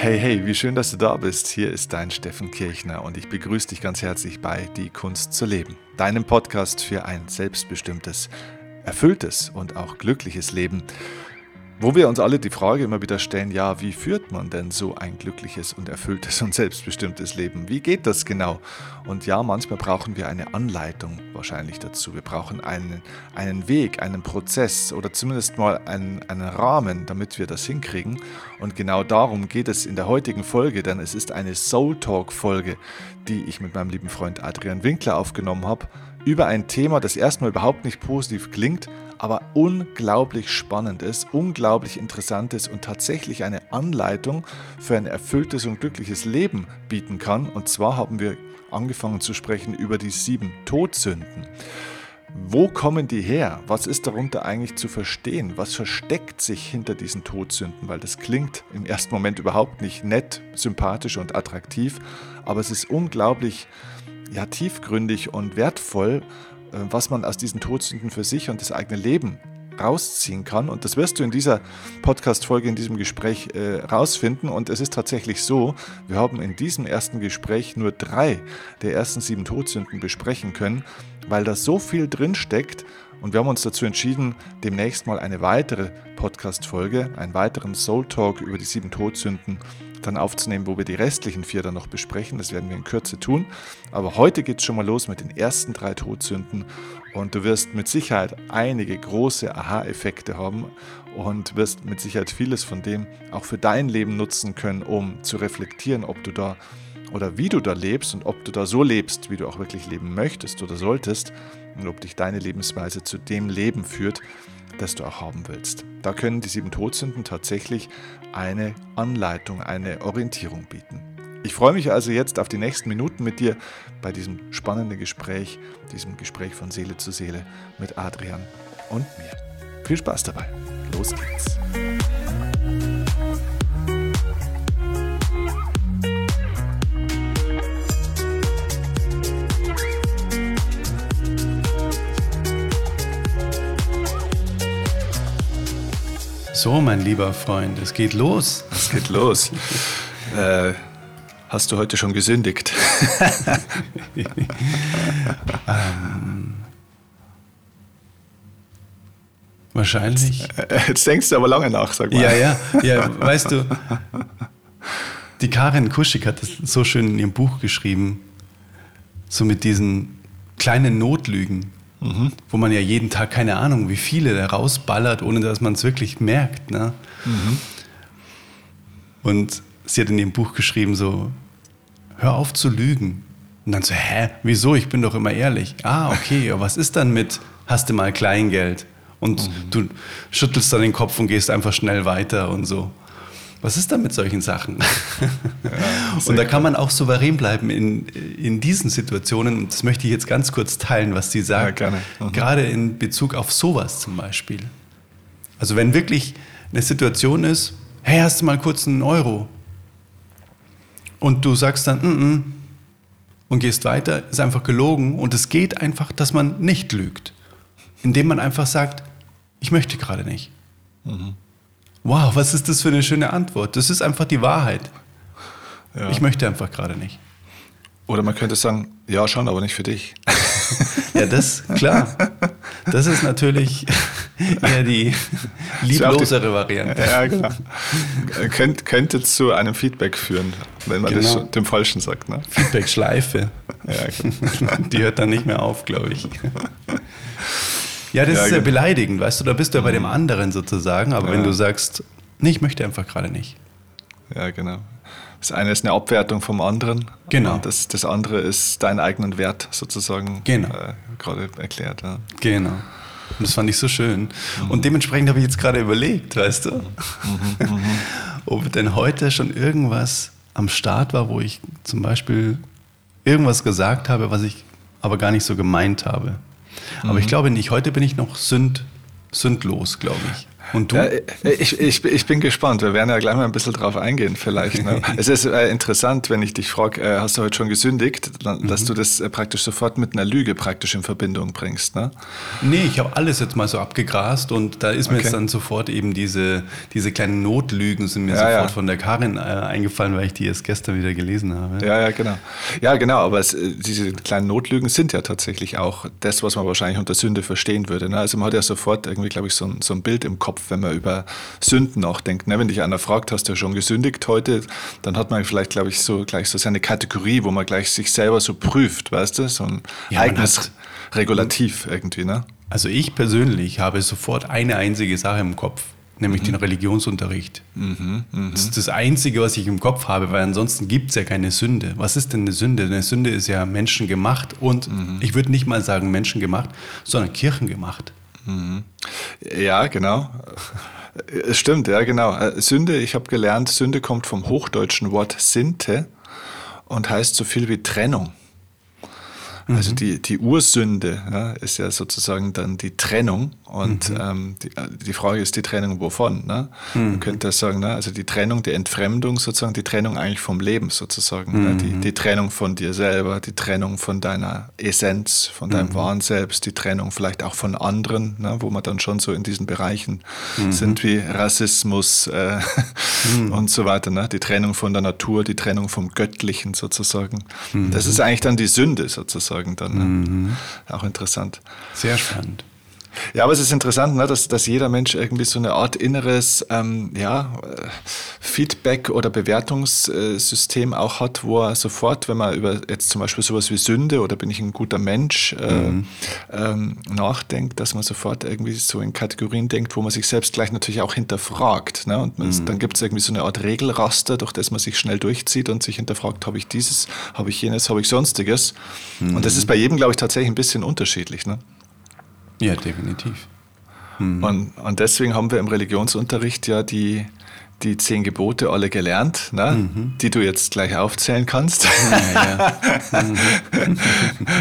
Hey, hey, wie schön, dass du da bist. Hier ist dein Steffen Kirchner und ich begrüße dich ganz herzlich bei Die Kunst zu leben, deinem Podcast für ein selbstbestimmtes, erfülltes und auch glückliches Leben. Wo wir uns alle die Frage immer wieder stellen, ja, wie führt man denn so ein glückliches und erfülltes und selbstbestimmtes Leben? Wie geht das genau? Und ja, manchmal brauchen wir eine Anleitung wahrscheinlich dazu. Wir brauchen einen, einen Weg, einen Prozess oder zumindest mal einen, einen Rahmen, damit wir das hinkriegen. Und genau darum geht es in der heutigen Folge, denn es ist eine Soul Talk Folge, die ich mit meinem lieben Freund Adrian Winkler aufgenommen habe, über ein Thema, das erstmal überhaupt nicht positiv klingt, aber unglaublich spannend ist, unglaublich interessant ist und tatsächlich eine Anleitung für ein erfülltes und glückliches Leben bieten kann. Und zwar haben wir angefangen zu sprechen über die sieben Todsünden. Wo kommen die her? Was ist darunter eigentlich zu verstehen? Was versteckt sich hinter diesen Todsünden? Weil das klingt im ersten Moment überhaupt nicht nett, sympathisch und attraktiv, aber es ist unglaublich ja, tiefgründig und wertvoll, äh, was man aus diesen Todsünden für sich und das eigene Leben rausziehen kann. Und das wirst du in dieser Podcast-Folge, in diesem Gespräch äh, rausfinden. Und es ist tatsächlich so, wir haben in diesem ersten Gespräch nur drei der ersten sieben Todsünden besprechen können, weil da so viel drin steckt. Und wir haben uns dazu entschieden, demnächst mal eine weitere Podcast-Folge, einen weiteren Soul Talk über die sieben Todsünden dann aufzunehmen, wo wir die restlichen vier dann noch besprechen. Das werden wir in Kürze tun. Aber heute geht es schon mal los mit den ersten drei Todsünden und du wirst mit Sicherheit einige große Aha-Effekte haben und wirst mit Sicherheit vieles von dem auch für dein Leben nutzen können, um zu reflektieren, ob du da oder wie du da lebst und ob du da so lebst, wie du auch wirklich leben möchtest oder solltest und ob dich deine Lebensweise zu dem Leben führt, das du auch haben willst. Da können die sieben Todsünden tatsächlich eine Anleitung, eine Orientierung bieten. Ich freue mich also jetzt auf die nächsten Minuten mit dir bei diesem spannenden Gespräch, diesem Gespräch von Seele zu Seele mit Adrian und mir. Viel Spaß dabei. Los geht's. So, mein lieber Freund, es geht los. Es geht los. äh, hast du heute schon gesündigt? ähm, wahrscheinlich. Jetzt denkst du aber lange nach, sag mal. Ja, ja, ja, weißt du, die Karin Kuschig hat das so schön in ihrem Buch geschrieben, so mit diesen kleinen Notlügen. Mhm. Wo man ja jeden Tag keine Ahnung, wie viele da rausballert, ohne dass man es wirklich merkt. Ne? Mhm. Und sie hat in ihrem Buch geschrieben, so, hör auf zu lügen. Und dann so, hä, wieso? Ich bin doch immer ehrlich. Ah, okay, was ist dann mit, hast du mal Kleingeld? Und mhm. du schüttelst dann den Kopf und gehst einfach schnell weiter und so was ist da mit solchen Sachen? Ja, und da kann man auch souverän bleiben in, in diesen Situationen. Und das möchte ich jetzt ganz kurz teilen, was sie sagt. Ja, mhm. Gerade in Bezug auf sowas zum Beispiel. Also wenn wirklich eine Situation ist, hey, hast du mal kurz einen Euro? Und du sagst dann, mm -mm, und gehst weiter, ist einfach gelogen. Und es geht einfach, dass man nicht lügt. Indem man einfach sagt, ich möchte gerade nicht. Mhm. Wow, was ist das für eine schöne Antwort? Das ist einfach die Wahrheit. Ja. Ich möchte einfach gerade nicht. Oder man könnte sagen, ja schon, aber nicht für dich. ja, das, klar. Das ist natürlich eher die lieblosere Variante. Ja, genau. Könnt, könnte zu einem Feedback führen, wenn man genau. das dem Falschen sagt. Ne? Feedback-Schleife. Ja, genau. Die hört dann nicht mehr auf, glaube ich. Ja, das ja, ist ja beleidigend, weißt du, da bist du ja bei dem mhm. anderen sozusagen, aber ja. wenn du sagst, nee, ich möchte einfach gerade nicht. Ja, genau. Das eine ist eine Abwertung vom anderen. Genau. Das, das andere ist deinen eigenen Wert sozusagen genau. äh, gerade erklärt. Ja. Genau. Und das fand ich so schön. Mhm. Und dementsprechend habe ich jetzt gerade überlegt, weißt du, mhm. mhm. ob denn heute schon irgendwas am Start war, wo ich zum Beispiel irgendwas gesagt habe, was ich aber gar nicht so gemeint habe. Aber mhm. ich glaube nicht. Heute bin ich noch sünd, sündlos, glaube ich. Und du? Ja, ich, ich, ich bin gespannt. Wir werden ja gleich mal ein bisschen drauf eingehen, vielleicht. Ne? es ist äh, interessant, wenn ich dich frage, äh, hast du heute schon gesündigt, dass mhm. du das äh, praktisch sofort mit einer Lüge praktisch in Verbindung bringst. Ne? Nee, ich habe alles jetzt mal so abgegrast und da ist mir okay. jetzt dann sofort eben diese, diese kleinen Notlügen sind mir ja, sofort ja. von der Karin äh, eingefallen, weil ich die erst gestern wieder gelesen habe. Ja, ja, genau. Ja, genau, aber es, äh, diese kleinen Notlügen sind ja tatsächlich auch das, was man wahrscheinlich unter Sünde verstehen würde. Ne? Also man hat ja sofort irgendwie, glaube ich, so ein, so ein Bild im Kopf, Kopf, wenn man über Sünden nachdenkt. Ne? Wenn dich einer fragt, hast du schon gesündigt heute, dann hat man vielleicht, glaube ich, so gleich so seine Kategorie, wo man gleich sich selber so prüft, weißt du? So ein ja, eigenes Regulativ irgendwie, ne? Also ich persönlich habe sofort eine einzige Sache im Kopf nämlich mhm. den Religionsunterricht. Mhm, mh. Das ist das Einzige, was ich im Kopf habe, weil ansonsten gibt es ja keine Sünde. Was ist denn eine Sünde? Eine Sünde ist ja menschengemacht und mhm. ich würde nicht mal sagen menschengemacht, sondern kirchengemacht. Mhm. Ja, genau. Es stimmt, ja, genau. Äh, Sünde, ich habe gelernt, Sünde kommt vom hochdeutschen Wort Sinte und heißt so viel wie Trennung. Also mhm. die, die Ursünde ja, ist ja sozusagen dann die Trennung. Und mhm. ähm, die, die, Frage ist die Trennung wovon? Ne? Mhm. Man könnte sagen, ne? also die Trennung, die Entfremdung sozusagen, die Trennung eigentlich vom Leben sozusagen. Ne? Die, mhm. die Trennung von dir selber, die Trennung von deiner Essenz, von deinem mhm. wahren Selbst, die Trennung vielleicht auch von anderen, ne? wo man dann schon so in diesen Bereichen mhm. sind wie Rassismus äh, und so weiter. Ne? Die Trennung von der Natur, die Trennung vom Göttlichen sozusagen. Das ist eigentlich dann die Sünde sozusagen sagen dann. Ne? Mhm. Auch interessant. Sehr spannend. Ja, aber es ist interessant, ne, dass, dass jeder Mensch irgendwie so eine Art inneres ähm, ja, Feedback- oder Bewertungssystem auch hat, wo er sofort, wenn man über jetzt zum Beispiel sowas wie Sünde oder bin ich ein guter Mensch äh, mhm. ähm, nachdenkt, dass man sofort irgendwie so in Kategorien denkt, wo man sich selbst gleich natürlich auch hinterfragt. Ne? Und mhm. dann gibt es irgendwie so eine Art Regelraster, durch das man sich schnell durchzieht und sich hinterfragt, habe ich dieses, habe ich jenes, habe ich sonstiges. Mhm. Und das ist bei jedem, glaube ich, tatsächlich ein bisschen unterschiedlich. Ne? Ja, definitiv. Mhm. Und, und deswegen haben wir im Religionsunterricht ja die, die zehn Gebote alle gelernt, ne? Mhm. die du jetzt gleich aufzählen kannst. Ja, ja.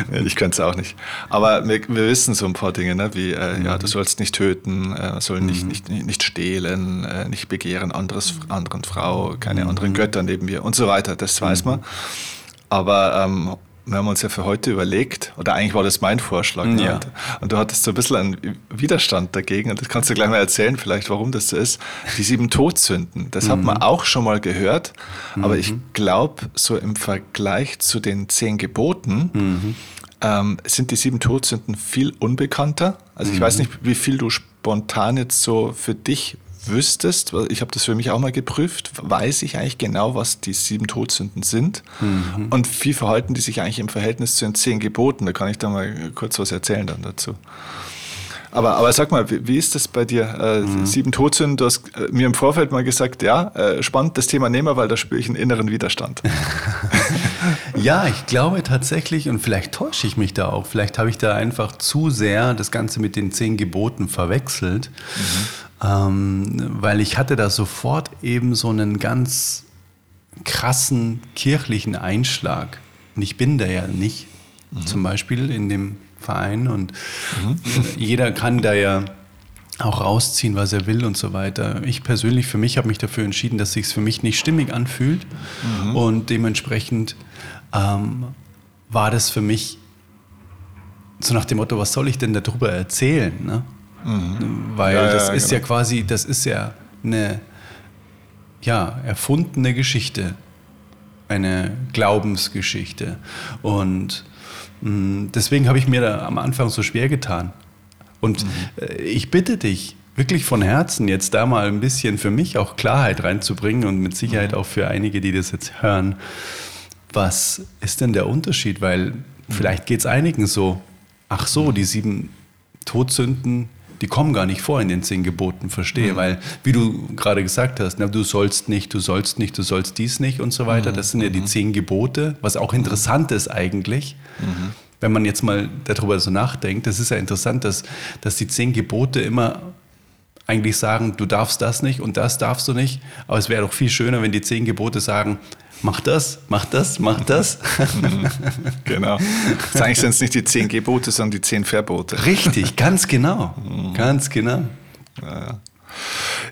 Mhm. ich könnte es auch nicht. Aber wir, wir, wissen so ein paar Dinge, ne? wie äh, mhm. ja, du sollst nicht töten, äh, soll nicht, mhm. nicht, nicht stehlen, äh, nicht begehren anderes, anderen Frau, keine mhm. anderen Götter neben mir und so weiter. Das weiß man. Aber ähm, wir haben uns ja für heute überlegt, oder eigentlich war das mein Vorschlag, ne? ja. und, und, du hattest so ein bisschen einen Widerstand dagegen, und das kannst du gleich mal erzählen, vielleicht, warum das so ist. Die sieben Todsünden, das mhm. hat man auch schon mal gehört, mhm. aber ich glaube, so im Vergleich zu den zehn Geboten mhm. ähm, sind die sieben Todsünden viel unbekannter. Also ich weiß mhm. nicht, wie viel du spontan jetzt so für dich wüsstest, ich habe das für mich auch mal geprüft, weiß ich eigentlich genau, was die sieben Todsünden sind mhm. und wie verhalten die sich eigentlich im Verhältnis zu den zehn Geboten. Da kann ich da mal kurz was erzählen dann dazu. Aber, aber sag mal, wie, wie ist das bei dir? Äh, mhm. Sieben Todsünden, du hast äh, mir im Vorfeld mal gesagt, ja, äh, spannend das Thema nehmen wir, weil da spüre ich einen inneren Widerstand. ja, ich glaube tatsächlich, und vielleicht täusche ich mich da auch, vielleicht habe ich da einfach zu sehr das Ganze mit den zehn Geboten verwechselt. Mhm ähm, weil ich hatte da sofort eben so einen ganz krassen kirchlichen Einschlag. Und ich bin da ja nicht, mhm. zum Beispiel in dem Verein und mhm. jeder kann da ja auch rausziehen, was er will und so weiter. Ich persönlich für mich habe mich dafür entschieden, dass sich es für mich nicht stimmig anfühlt mhm. und dementsprechend ähm, war das für mich so nach dem Motto, was soll ich denn darüber erzählen? Ne? Mhm. Weil ja, das ja, ist genau. ja quasi, das ist ja eine ja, erfundene Geschichte, eine Glaubensgeschichte. Und deswegen habe ich mir da am Anfang so schwer getan. Und mhm. äh, ich bitte dich, wirklich von Herzen jetzt da mal ein bisschen für mich auch Klarheit reinzubringen und mit Sicherheit mhm. auch für einige, die das jetzt hören. Was ist denn der Unterschied? Weil mhm. vielleicht geht es einigen so, ach so, die sieben Todsünden, die kommen gar nicht vor in den zehn Geboten, verstehe. Mhm. Weil, wie du gerade gesagt hast, na, du sollst nicht, du sollst nicht, du sollst dies nicht und so weiter. Mhm. Das sind ja die mhm. zehn Gebote, was auch interessant ist eigentlich. Mhm. Wenn man jetzt mal darüber so nachdenkt, das ist ja interessant, dass, dass die zehn Gebote immer eigentlich sagen, du darfst das nicht und das darfst du nicht. Aber es wäre doch viel schöner, wenn die zehn Gebote sagen, mach das, mach das, mach das. genau. Eigentlich sind es nicht die zehn Gebote, sondern die zehn Verbote. Richtig, ganz genau. Mhm. Ganz genau. Ja.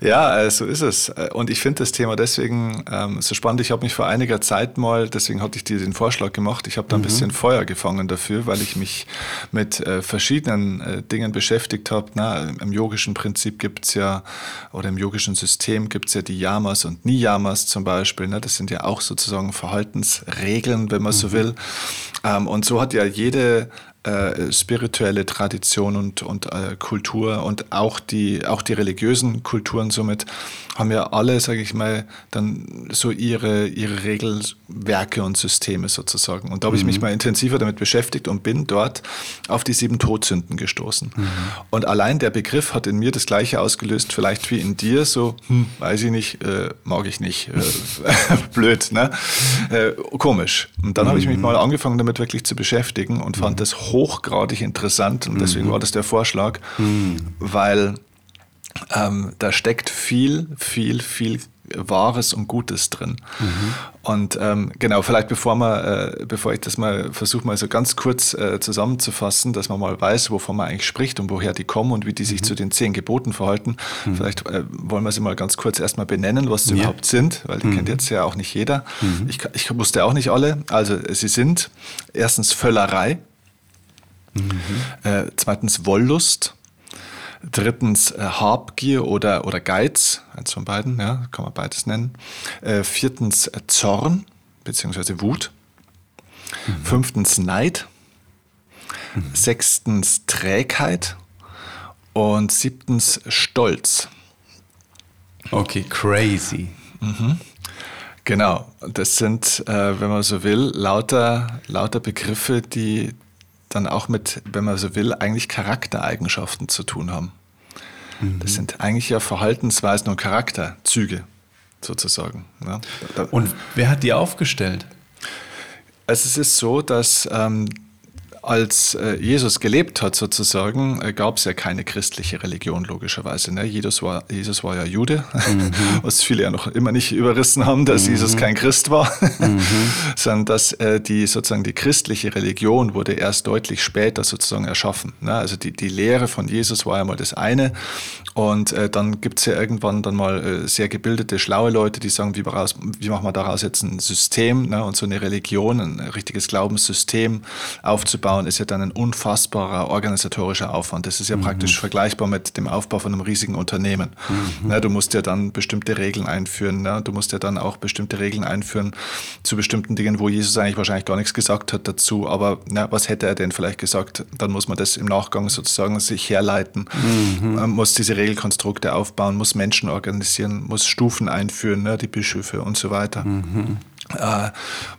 Ja, äh, so ist es. Äh, und ich finde das Thema deswegen ähm, so spannend. Ich habe mich vor einiger Zeit mal, deswegen hatte ich dir den Vorschlag gemacht, ich habe da ein mhm. bisschen Feuer gefangen dafür, weil ich mich mit äh, verschiedenen äh, Dingen beschäftigt habe. Im yogischen Prinzip gibt es ja, oder im yogischen System gibt es ja die Yamas und Niyamas zum Beispiel. Ne? Das sind ja auch sozusagen Verhaltensregeln, wenn man mhm. so will. Ähm, und so hat ja jede äh, spirituelle Tradition und, und äh, Kultur und auch die, auch die religiösen Kulturen somit haben ja alle, sage ich mal, dann so ihre, ihre Regelwerke und Systeme sozusagen. Und da habe ich mich mhm. mal intensiver damit beschäftigt und bin dort auf die sieben Todsünden gestoßen. Mhm. Und allein der Begriff hat in mir das Gleiche ausgelöst, vielleicht wie in dir, so, hm, weiß ich nicht, äh, mag ich nicht, äh, blöd, ne? Äh, komisch. Und dann mhm. habe ich mich mhm. mal angefangen, damit wirklich zu beschäftigen und fand mhm. das hochgradig interessant. Und deswegen war das der Vorschlag, weil ähm, da steckt viel, viel, viel Wahres und Gutes drin. Mhm. Und ähm, genau, vielleicht bevor, man, äh, bevor ich das mal versuche, mal so ganz kurz äh, zusammenzufassen, dass man mal weiß, wovon man eigentlich spricht und woher die kommen und wie die sich mhm. zu den zehn Geboten verhalten. Mhm. Vielleicht äh, wollen wir sie mal ganz kurz erstmal benennen, was sie ja. überhaupt sind, weil die kennt mhm. jetzt ja auch nicht jeder. Mhm. Ich, ich wusste auch nicht alle. Also sie sind erstens Völlerei, mhm. äh, zweitens Wollust, Drittens äh, Habgier oder, oder Geiz, eins von beiden, ja, kann man beides nennen. Äh, viertens äh, Zorn bzw. Wut. Mhm. Fünftens Neid. Mhm. Sechstens Trägheit. Und siebtens Stolz. Okay, crazy. Mhm. Genau, das sind, äh, wenn man so will, lauter, lauter Begriffe, die, dann auch mit, wenn man so will, eigentlich Charaktereigenschaften zu tun haben. Mhm. Das sind eigentlich ja Verhaltensweisen und Charakterzüge sozusagen. Ja. Und wer hat die aufgestellt? Also es ist so, dass ähm, als äh, Jesus gelebt hat, sozusagen, äh, gab es ja keine christliche Religion, logischerweise. Ne? Jesus, war, Jesus war ja Jude, mhm. was viele ja noch immer nicht überrissen haben, dass mhm. Jesus kein Christ war, mhm. sondern dass äh, die sozusagen die christliche Religion wurde erst deutlich später sozusagen erschaffen. Ne? Also die, die Lehre von Jesus war ja mal das eine und äh, dann gibt es ja irgendwann dann mal äh, sehr gebildete, schlaue Leute, die sagen, wie, raus, wie machen wir daraus jetzt ein System ne? und so eine Religion, ein richtiges Glaubenssystem aufzubauen aufbauen, ist ja dann ein unfassbarer organisatorischer Aufwand. Das ist ja mhm. praktisch vergleichbar mit dem Aufbau von einem riesigen Unternehmen. Mhm. Na, du musst ja dann bestimmte Regeln einführen. Na, du musst ja dann auch bestimmte Regeln einführen zu bestimmten Dingen, wo Jesus eigentlich wahrscheinlich gar nichts gesagt hat dazu. Aber na, was hätte er denn vielleicht gesagt? Dann muss man das im Nachgang sozusagen sich herleiten. Mhm. Man muss diese Regelkonstrukte aufbauen, muss Menschen organisieren, muss Stufen einführen, ne, die Bischöfe und so weiter. Mhm. Äh,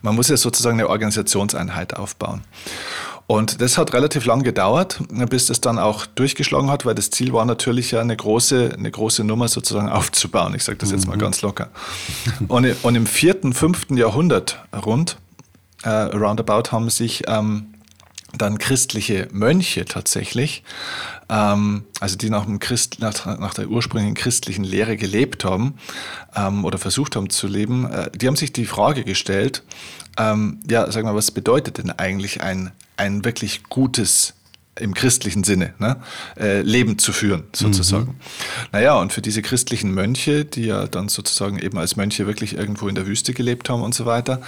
man muss ja sozusagen eine Organisationseinheit aufbauen. Und das hat relativ lang gedauert, bis das dann auch durchgeschlagen hat, weil das Ziel war natürlich ja eine große, eine große Nummer sozusagen aufzubauen. Ich sage das jetzt mal mhm. ganz locker. Und, und im vierten, fünften Jahrhundert rund, äh, roundabout, haben sich ähm, dann christliche Mönche tatsächlich, ähm, also die nach, dem Christ, nach, nach, der ursprünglichen christlichen Lehre gelebt haben ähm, oder versucht haben zu leben, äh, die haben sich die Frage gestellt, ähm, ja, sag mal, was bedeutet denn eigentlich ein, ein wirklich gutes im christlichen Sinne, ne, äh, Leben zu führen, sozusagen. Mhm. Naja, und für diese christlichen Mönche, die ja dann sozusagen eben als Mönche wirklich irgendwo in der Wüste gelebt haben und so weiter,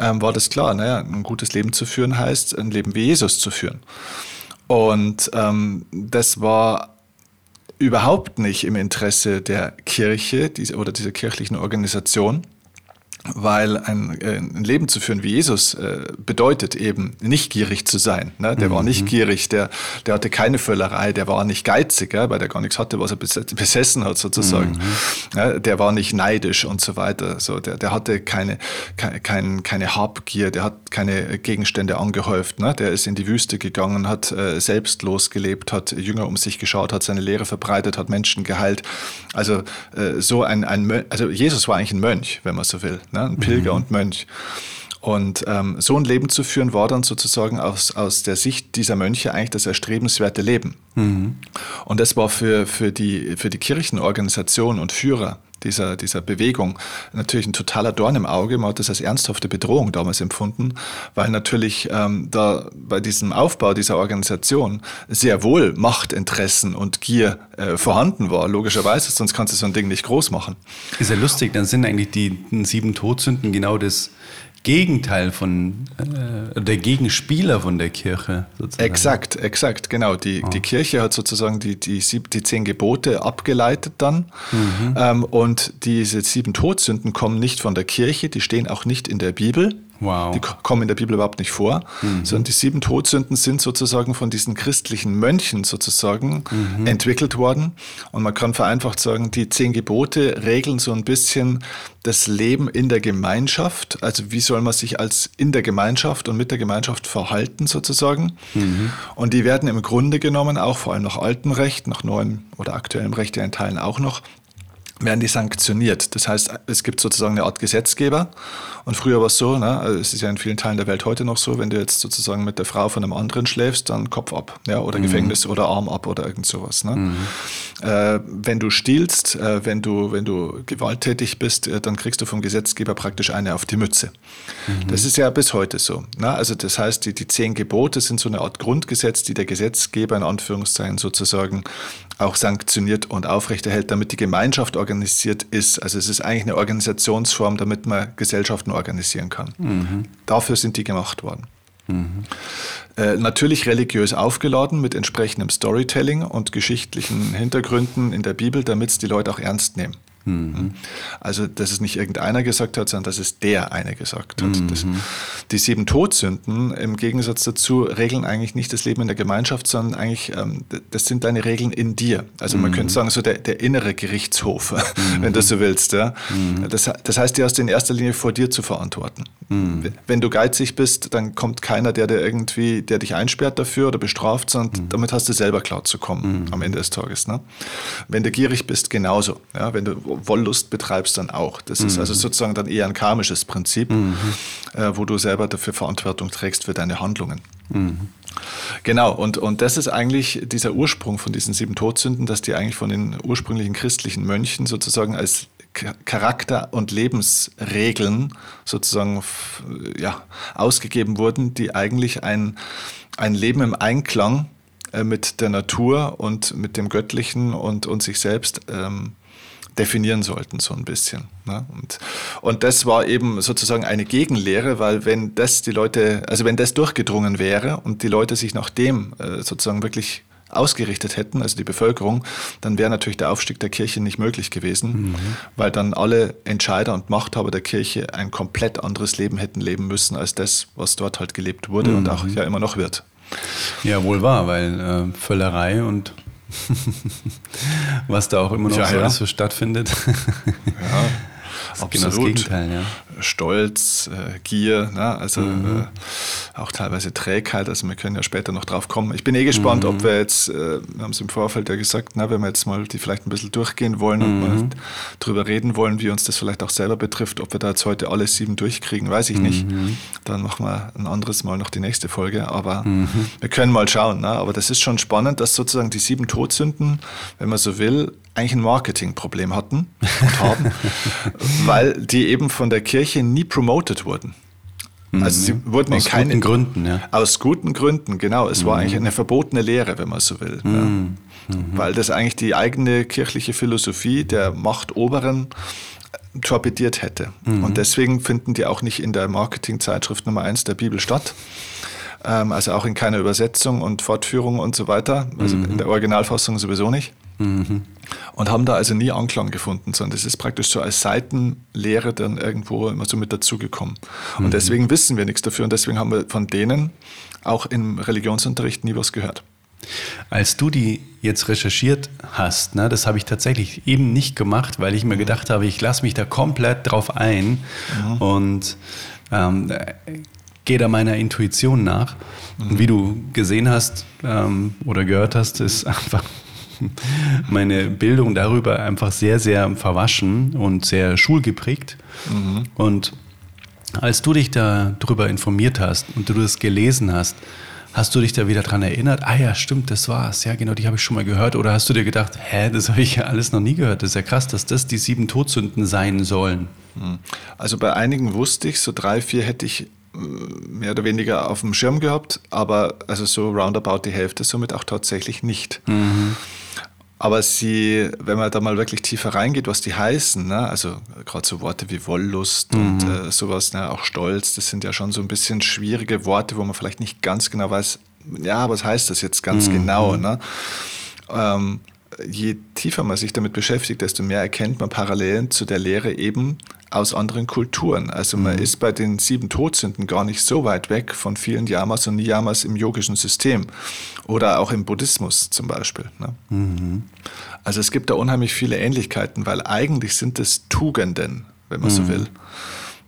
ähm, war das klar, naja, ein gutes Leben zu führen heißt, ein Leben wie Jesus zu führen. Und ähm, das war überhaupt nicht im Interesse der Kirche diese, oder dieser kirchlichen Organisation weil ein, äh, ein, Leben zu führen wie Jesus äh, bedeutet eben nicht gierig zu sein. Ne? Der mhm. war nicht mhm. gierig, der, der hatte keine Völlerei, der war nicht geizig, ja? weil der gar nichts hatte, was er besessen hat sozusagen. Mhm. Ja? Der war nicht neidisch und so weiter. So, der, der hatte keine, keine, keine Habgier, der hat keine Gegenstände angehäuft. Ne? Der ist in die Wüste gegangen, hat äh, selbstlos gelebt, hat Jünger um sich geschaut, hat seine Lehre verbreitet, hat Menschen geheilt. Also äh, so ein, ein also Jesus war eigentlich ein Mönch, wenn man so will. Ne? Ein Pilger mhm. und Mönch. Und ähm, so ein Leben zu führen, war dann sozusagen aus, aus der Sicht dieser Mönche eigentlich das erstrebenswerte Leben. Mhm. Und das war für, für, die, für die Kirchenorganisation und Führer dieser, dieser Bewegung natürlich ein totaler Dorn im Auge. Man hat das als ernsthafte Bedrohung damals empfunden, weil natürlich ähm, da bei diesem Aufbau dieser Organisation sehr wohl Machtinteressen und Gier äh, vorhanden war, logischerweise, sonst kannst du so ein Ding nicht groß machen. Ist ja lustig, dann sind eigentlich die sieben Todsünden genau das Gegenteil von, äh, der Gegenspieler von der Kirche. Sozusagen. Exakt, exakt, genau. Die, oh. die Kirche hat sozusagen die, die, sieb, die zehn Gebote abgeleitet dann. Mhm. Ähm, und diese sieben Todsünden kommen nicht von der Kirche, die stehen auch nicht in der Bibel. Wow. Die kommen in der Bibel überhaupt nicht vor, mhm. sondern die sieben Todsünden sind sozusagen von diesen christlichen Mönchen sozusagen mhm. entwickelt worden. Und man kann vereinfacht sagen, die zehn Gebote regeln so ein bisschen das Leben in der Gemeinschaft. Also wie soll man sich als in der Gemeinschaft und mit der Gemeinschaft verhalten sozusagen. Mhm. Und die werden im Grunde genommen auch vor allem nach altem Recht, nach neuem oder aktuellem Recht ja in Teilen auch noch, werden die sanktioniert. Das heißt, es gibt sozusagen eine Art Gesetzgeber. Und früher war es so, ne, also es ist ja in vielen Teilen der Welt heute noch so, wenn du jetzt sozusagen mit der Frau von einem anderen schläfst, dann Kopf ab, ja, oder mhm. Gefängnis oder Arm ab oder irgend sowas. Ne? Mhm. Äh, wenn du stiehlst, äh, wenn du, wenn du gewalttätig bist, äh, dann kriegst du vom Gesetzgeber praktisch eine auf die Mütze. Mhm. Das ist ja bis heute so. Ne? Also das heißt, die, die zehn Gebote sind so eine Art Grundgesetz, die der Gesetzgeber in Anführungszeichen sozusagen auch sanktioniert und aufrechterhält, damit die Gemeinschaft organisiert ist. Also es ist eigentlich eine Organisationsform, damit man Gesellschaften organisieren kann. Mhm. Dafür sind die gemacht worden. Mhm. Äh, natürlich religiös aufgeladen mit entsprechendem Storytelling und geschichtlichen Hintergründen in der Bibel, damit es die Leute auch ernst nehmen. Mhm. Also, dass es nicht irgendeiner gesagt hat, sondern dass es der eine gesagt hat. Mhm. Das, die sieben Todsünden im Gegensatz dazu regeln eigentlich nicht das Leben in der Gemeinschaft, sondern eigentlich, ähm, das sind deine Regeln in dir. Also mhm. man könnte sagen, so der, der innere Gerichtshof, mhm. wenn du so willst. Ja? Mhm. Das, das heißt, die hast du in erster Linie vor dir zu verantworten. Mhm. Wenn du geizig bist, dann kommt keiner, der dir irgendwie, der dich einsperrt dafür oder bestraft, sondern damit hast du selber klar zu kommen am Ende des Tages. Ne? Wenn du gierig bist, genauso. Ja? Wenn du Wollust betreibst, dann auch. Das ist also sozusagen dann eher ein karmisches Prinzip, äh, wo du selber dafür Verantwortung trägst für deine Handlungen. Mhm. Genau, und, und das ist eigentlich dieser Ursprung von diesen sieben Todsünden, dass die eigentlich von den ursprünglichen christlichen Mönchen sozusagen als Charakter- und Lebensregeln sozusagen ja, ausgegeben wurden, die eigentlich ein, ein Leben im Einklang äh, mit der Natur und mit dem Göttlichen und, und sich selbst ähm, definieren sollten, so ein bisschen. Ne? Und, und das war eben sozusagen eine Gegenlehre, weil wenn das die Leute, also wenn das durchgedrungen wäre und die Leute sich nach dem äh, sozusagen wirklich ausgerichtet hätten, also die Bevölkerung, dann wäre natürlich der Aufstieg der Kirche nicht möglich gewesen, mhm. weil dann alle Entscheider und Machthaber der Kirche ein komplett anderes Leben hätten leben müssen als das, was dort halt gelebt wurde mhm. und auch ja immer noch wird. Ja, wohl wahr, weil äh, Völlerei und Was da auch immer noch ja, so ja. alles so stattfindet. Ja. Absolut. Genau das Gegenteil, ja. Stolz, äh, Gier, ne? also mhm. äh, auch teilweise Trägheit. Also wir können ja später noch drauf kommen. Ich bin eh gespannt, mhm. ob wir jetzt, äh, wir haben es im Vorfeld ja gesagt, na, wenn wir jetzt mal die vielleicht ein bisschen durchgehen wollen und mal mhm. drüber reden wollen, wie uns das vielleicht auch selber betrifft, ob wir da jetzt heute alle sieben durchkriegen, weiß ich nicht. Mhm. Dann machen wir ein anderes Mal noch die nächste Folge. Aber mhm. wir können mal schauen. Ne? Aber das ist schon spannend, dass sozusagen die sieben Todsünden, wenn man so will, eigentlich ein Marketingproblem hatten und haben, weil die eben von der Kirche nie promoted wurden. Also sie mhm. wurden aus in keine, guten Gründen, ja. Aus guten Gründen, genau. Es mhm. war eigentlich eine verbotene Lehre, wenn man so will. Mhm. Ja. Mhm. Weil das eigentlich die eigene kirchliche Philosophie der Machtoberen äh, torpediert hätte. Mhm. Und deswegen finden die auch nicht in der Marketingzeitschrift Nummer 1 der Bibel statt. Ähm, also auch in keiner Übersetzung und Fortführung und so weiter. Also mhm. in der Originalfassung sowieso nicht. Mhm. Und haben da also nie Anklang gefunden, sondern das ist praktisch so als Seitenlehre dann irgendwo immer so mit dazugekommen. Mhm. Und deswegen wissen wir nichts dafür und deswegen haben wir von denen auch im Religionsunterricht nie was gehört. Als du die jetzt recherchiert hast, ne, das habe ich tatsächlich eben nicht gemacht, weil ich mir mhm. gedacht habe, ich lasse mich da komplett drauf ein mhm. und ähm, gehe da meiner Intuition nach. Mhm. Und wie du gesehen hast ähm, oder gehört hast, ist einfach meine Bildung darüber einfach sehr, sehr verwaschen und sehr schulgeprägt. Mhm. Und als du dich darüber informiert hast und du das gelesen hast, Hast du dich da wieder dran erinnert? Ah ja, stimmt, das war's. Ja, genau, die habe ich schon mal gehört. Oder hast du dir gedacht, hä, das habe ich ja alles noch nie gehört. Das ist ja krass, dass das die sieben Todsünden sein sollen. Hm. Also bei einigen wusste ich, so drei, vier hätte ich äh, mehr oder weniger auf dem Schirm gehabt, aber also so roundabout die Hälfte somit auch tatsächlich nicht. Mhm. Aber sie, wenn man da mal wirklich tiefer reingeht, was die heißen, ne? also gerade so Worte wie Wollust mhm. und äh, sowas, ne? auch Stolz, das sind ja schon so ein bisschen schwierige Worte, wo man vielleicht nicht ganz genau weiß, ja, was heißt das jetzt ganz mhm. genau. Ne? Ähm, je tiefer man sich damit beschäftigt, desto mehr erkennt man Parallelen zu der Lehre eben aus anderen Kulturen. Also man mhm. ist bei den sieben Todsünden gar nicht so weit weg von vielen Yamas und Niyamas im yogischen System oder auch im Buddhismus zum Beispiel. Ne? Mhm. Also es gibt da unheimlich viele Ähnlichkeiten, weil eigentlich sind es Tugenden, wenn man mhm. so will.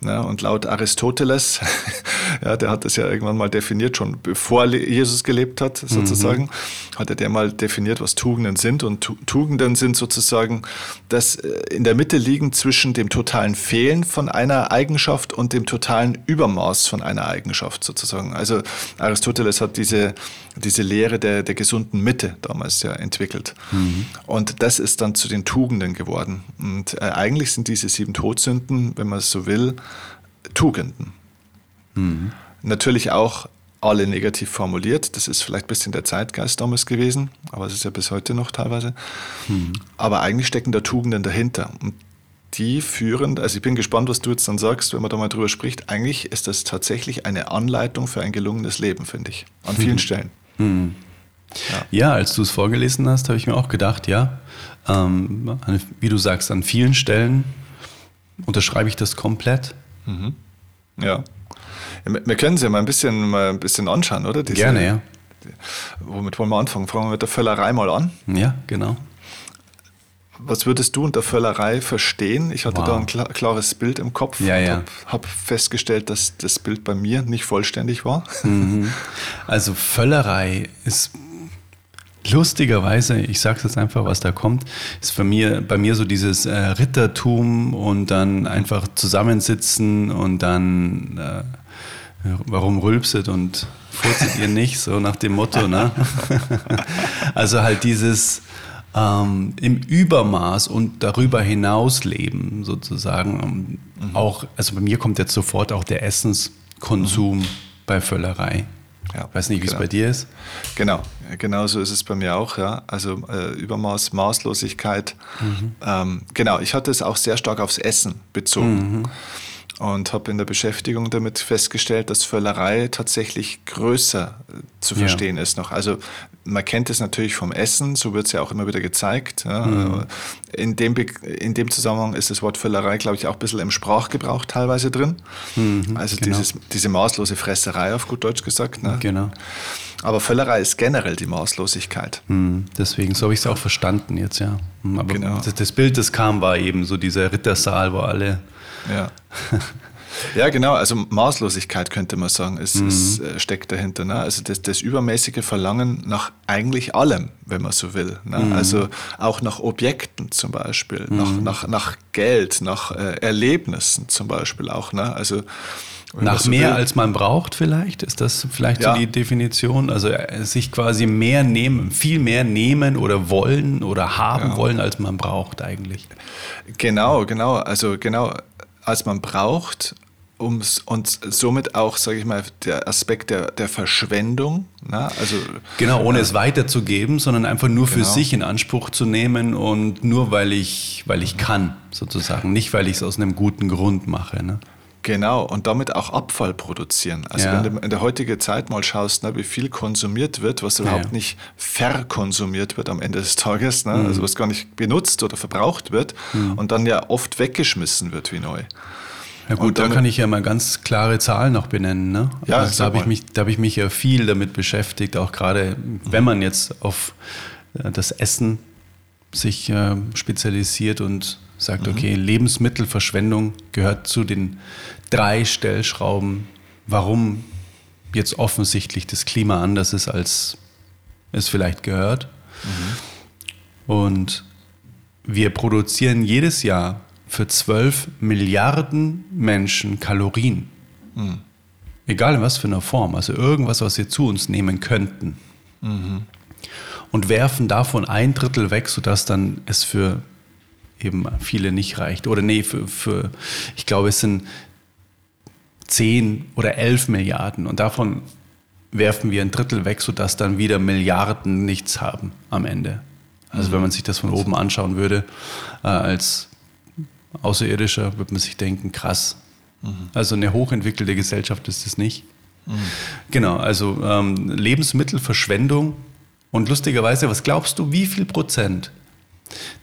Ja, und laut Aristoteles, ja, der hat das ja irgendwann mal definiert, schon bevor Jesus gelebt hat, sozusagen, mhm. hat er der mal definiert, was Tugenden sind. Und Tugenden sind sozusagen das äh, in der Mitte liegen zwischen dem totalen Fehlen von einer Eigenschaft und dem totalen Übermaß von einer Eigenschaft, sozusagen. Also Aristoteles hat diese, diese Lehre der, der gesunden Mitte damals ja entwickelt. Mhm. Und das ist dann zu den Tugenden geworden. Und äh, eigentlich sind diese sieben Todsünden, wenn man es so will, Tugenden. Mhm. Natürlich auch alle negativ formuliert. Das ist vielleicht ein bisschen der Zeitgeist damals gewesen, aber es ist ja bis heute noch teilweise. Mhm. Aber eigentlich stecken da Tugenden dahinter. Und die führen, also ich bin gespannt, was du jetzt dann sagst, wenn man da mal drüber spricht. Eigentlich ist das tatsächlich eine Anleitung für ein gelungenes Leben, finde ich. An vielen mhm. Stellen. Mhm. Ja. ja. als du es vorgelesen hast, habe ich mir auch gedacht, ja, ähm, wie du sagst, an vielen Stellen unterschreibe ich das komplett. Mhm. Ja. Wir können sie ja mal ein bisschen, mal ein bisschen anschauen, oder? Diese, Gerne, ja. Womit wollen wir anfangen? Fangen wir mit der Völlerei mal an. Ja, genau. Was würdest du unter Völlerei verstehen? Ich hatte wow. da ein klares Bild im Kopf ja, ja. habe hab festgestellt, dass das Bild bei mir nicht vollständig war. Mhm. Also Völlerei ist lustigerweise, ich sage jetzt einfach, was da kommt, ist bei mir, bei mir so dieses äh, Rittertum und dann einfach zusammensitzen und dann äh, warum rülpset und furzet ihr nicht, so nach dem Motto, ne? also halt dieses ähm, im Übermaß und darüber hinaus leben, sozusagen. Mhm. Auch, also bei mir kommt jetzt sofort auch der Essenskonsum mhm. bei Völlerei. Ja, Weiß nicht, wie genau. es bei dir ist. Genau, genau so ist es bei mir auch. Ja. Also äh, Übermaß, Maßlosigkeit. Mhm. Ähm, genau, ich hatte es auch sehr stark aufs Essen bezogen. Mhm und habe in der Beschäftigung damit festgestellt, dass Völlerei tatsächlich größer zu verstehen ja. ist noch. Also man kennt es natürlich vom Essen, so wird es ja auch immer wieder gezeigt. Ja. Mhm. In, dem in dem Zusammenhang ist das Wort Völlerei, glaube ich, auch ein bisschen im Sprachgebrauch teilweise drin. Mhm, also genau. dieses, diese maßlose Fresserei, auf gut Deutsch gesagt. Ne? Genau. Aber Völlerei ist generell die Maßlosigkeit. Mhm, deswegen, so habe ich es auch verstanden jetzt, ja. Hm, aber genau. das, das Bild, das kam, war eben so dieser Rittersaal, wo alle ja. Ja, genau. Also Maßlosigkeit könnte man sagen, es, mhm. es äh, steckt dahinter. Ne? Also das, das, übermäßige Verlangen nach eigentlich allem, wenn man so will. Ne? Mhm. Also auch nach Objekten zum Beispiel, mhm. nach, nach, nach Geld, nach äh, Erlebnissen zum Beispiel auch. Ne? Also nach so mehr will. als man braucht vielleicht? Ist das vielleicht ja. so die Definition? Also äh, sich quasi mehr nehmen, viel mehr nehmen oder wollen oder haben ja. wollen, als man braucht eigentlich. Genau, genau. Also genau als man braucht, ums, und somit auch, sage ich mal, der Aspekt der, der Verschwendung. Ne? also, genau, ohne äh, es weiterzugeben, sondern einfach nur für genau. sich in Anspruch zu nehmen und nur weil ich, weil ich kann, sozusagen, nicht weil ich es aus einem guten Grund mache. Ne? Genau, und damit auch Abfall produzieren. Also ja. wenn du in der heutigen Zeit mal schaust, ne, wie viel konsumiert wird, was überhaupt ja. nicht verkonsumiert wird am Ende des Tages, ne? Mhm. also was gar nicht benutzt oder verbraucht wird mhm. und dann ja oft weggeschmissen wird wie neu. Ja gut, damit, da kann ich ja mal ganz klare Zahlen noch benennen. Ne? Ja, also da habe ich, mich, da hab ich mich ja viel damit beschäftigt, auch gerade wenn man jetzt auf äh, das Essen sich äh, spezialisiert und sagt, mhm. okay, Lebensmittelverschwendung gehört zu den drei Stellschrauben, warum jetzt offensichtlich das Klima anders ist, als es vielleicht gehört. Mhm. Und wir produzieren jedes Jahr für 12 Milliarden Menschen Kalorien. Mhm. Egal in was für einer Form. Also irgendwas, was wir zu uns nehmen könnten. Mhm. Und werfen davon ein Drittel weg, sodass dann es für eben viele nicht reicht. Oder nee, für, für ich glaube, es sind 10 oder 11 Milliarden. Und davon werfen wir ein Drittel weg, sodass dann wieder Milliarden nichts haben am Ende. Also mhm. wenn man sich das von oben anschauen würde, äh, als Außerirdischer, würde man sich denken, krass. Mhm. Also eine hochentwickelte Gesellschaft ist es nicht. Mhm. Genau, also ähm, Lebensmittelverschwendung. Und lustigerweise, was glaubst du, wie viel Prozent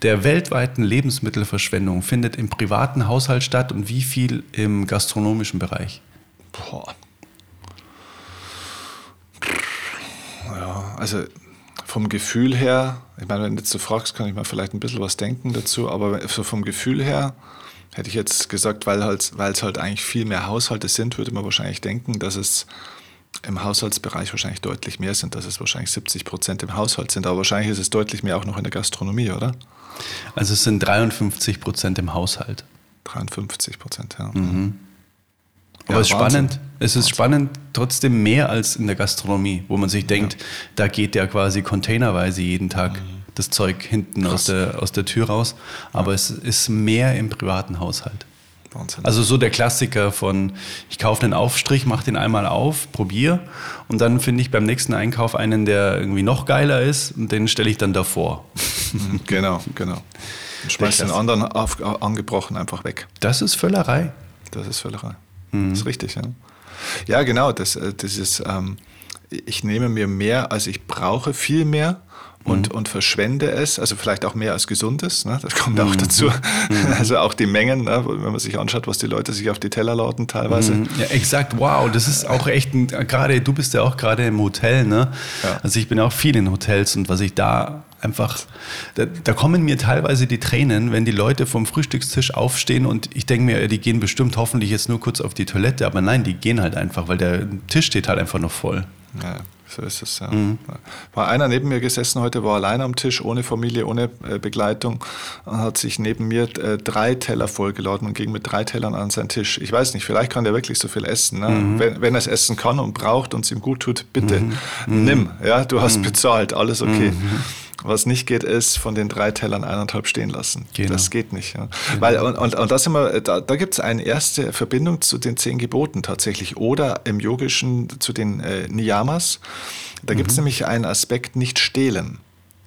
der weltweiten Lebensmittelverschwendung findet im privaten Haushalt statt und wie viel im gastronomischen Bereich? Boah. Ja, also vom Gefühl her, ich meine, wenn du jetzt so fragst, kann ich mir vielleicht ein bisschen was denken dazu, aber so vom Gefühl her hätte ich jetzt gesagt, weil, halt, weil es halt eigentlich viel mehr Haushalte sind, würde man wahrscheinlich denken, dass es im Haushaltsbereich wahrscheinlich deutlich mehr sind, dass es wahrscheinlich 70 Prozent im Haushalt sind, aber wahrscheinlich ist es deutlich mehr auch noch in der Gastronomie, oder? Also es sind 53 Prozent im Haushalt. 53 Prozent, ja. Mhm. Aber ja, es ist spannend. Es ist Wahnsinn. spannend, trotzdem mehr als in der Gastronomie, wo man sich denkt, ja. da geht ja quasi containerweise jeden Tag mhm. das Zeug hinten aus der, aus der Tür raus. Aber ja. es ist mehr im privaten Haushalt. Wahnsinn. Also so der Klassiker von, ich kaufe einen Aufstrich, mache den einmal auf, probiere und dann finde ich beim nächsten Einkauf einen, der irgendwie noch geiler ist und den stelle ich dann davor. Mhm. Genau, genau. Und schmeißt den anderen auf, angebrochen einfach weg. Das ist Völlerei. Das ist Völlerei. Mhm. Das ist richtig, ja. Ja, genau. Das, äh, das ist, ähm, ich nehme mir mehr, als ich brauche, viel mehr und, mhm. und verschwende es, also vielleicht auch mehr als gesundes, ne? das kommt auch mhm. dazu. Mhm. Also auch die Mengen, ne? wenn man sich anschaut, was die Leute sich auf die Teller lauten teilweise. Mhm. Ja, exakt, wow, das ist auch echt ein, gerade, du bist ja auch gerade im Hotel, ne? Ja. Also ich bin auch viel in Hotels und was ich da einfach, da, da, kommen mir teilweise die Tränen, wenn die Leute vom Frühstückstisch aufstehen und ich denke mir, die gehen bestimmt hoffentlich jetzt nur kurz auf die Toilette, aber nein, die gehen halt einfach, weil der Tisch steht halt einfach noch voll. Ja. So ist es, ja. Mhm. War einer neben mir gesessen heute, war allein am Tisch, ohne Familie, ohne äh, Begleitung und hat sich neben mir äh, drei Teller vollgeladen und ging mit drei Tellern an seinen Tisch. Ich weiß nicht, vielleicht kann der wirklich so viel essen. Ne? Mhm. Wenn, wenn er es essen kann und braucht und es ihm gut tut, bitte mhm. nimm. Ja, du hast mhm. bezahlt, alles okay. Was nicht geht, ist von den drei Tellern eineinhalb stehen lassen. Genau. Das geht nicht. Ja. Genau. Weil, und, und, und das immer, da, da gibt es eine erste Verbindung zu den zehn Geboten tatsächlich oder im Yogischen zu den äh, Niyamas. Da mhm. gibt es nämlich einen Aspekt, nicht stehlen.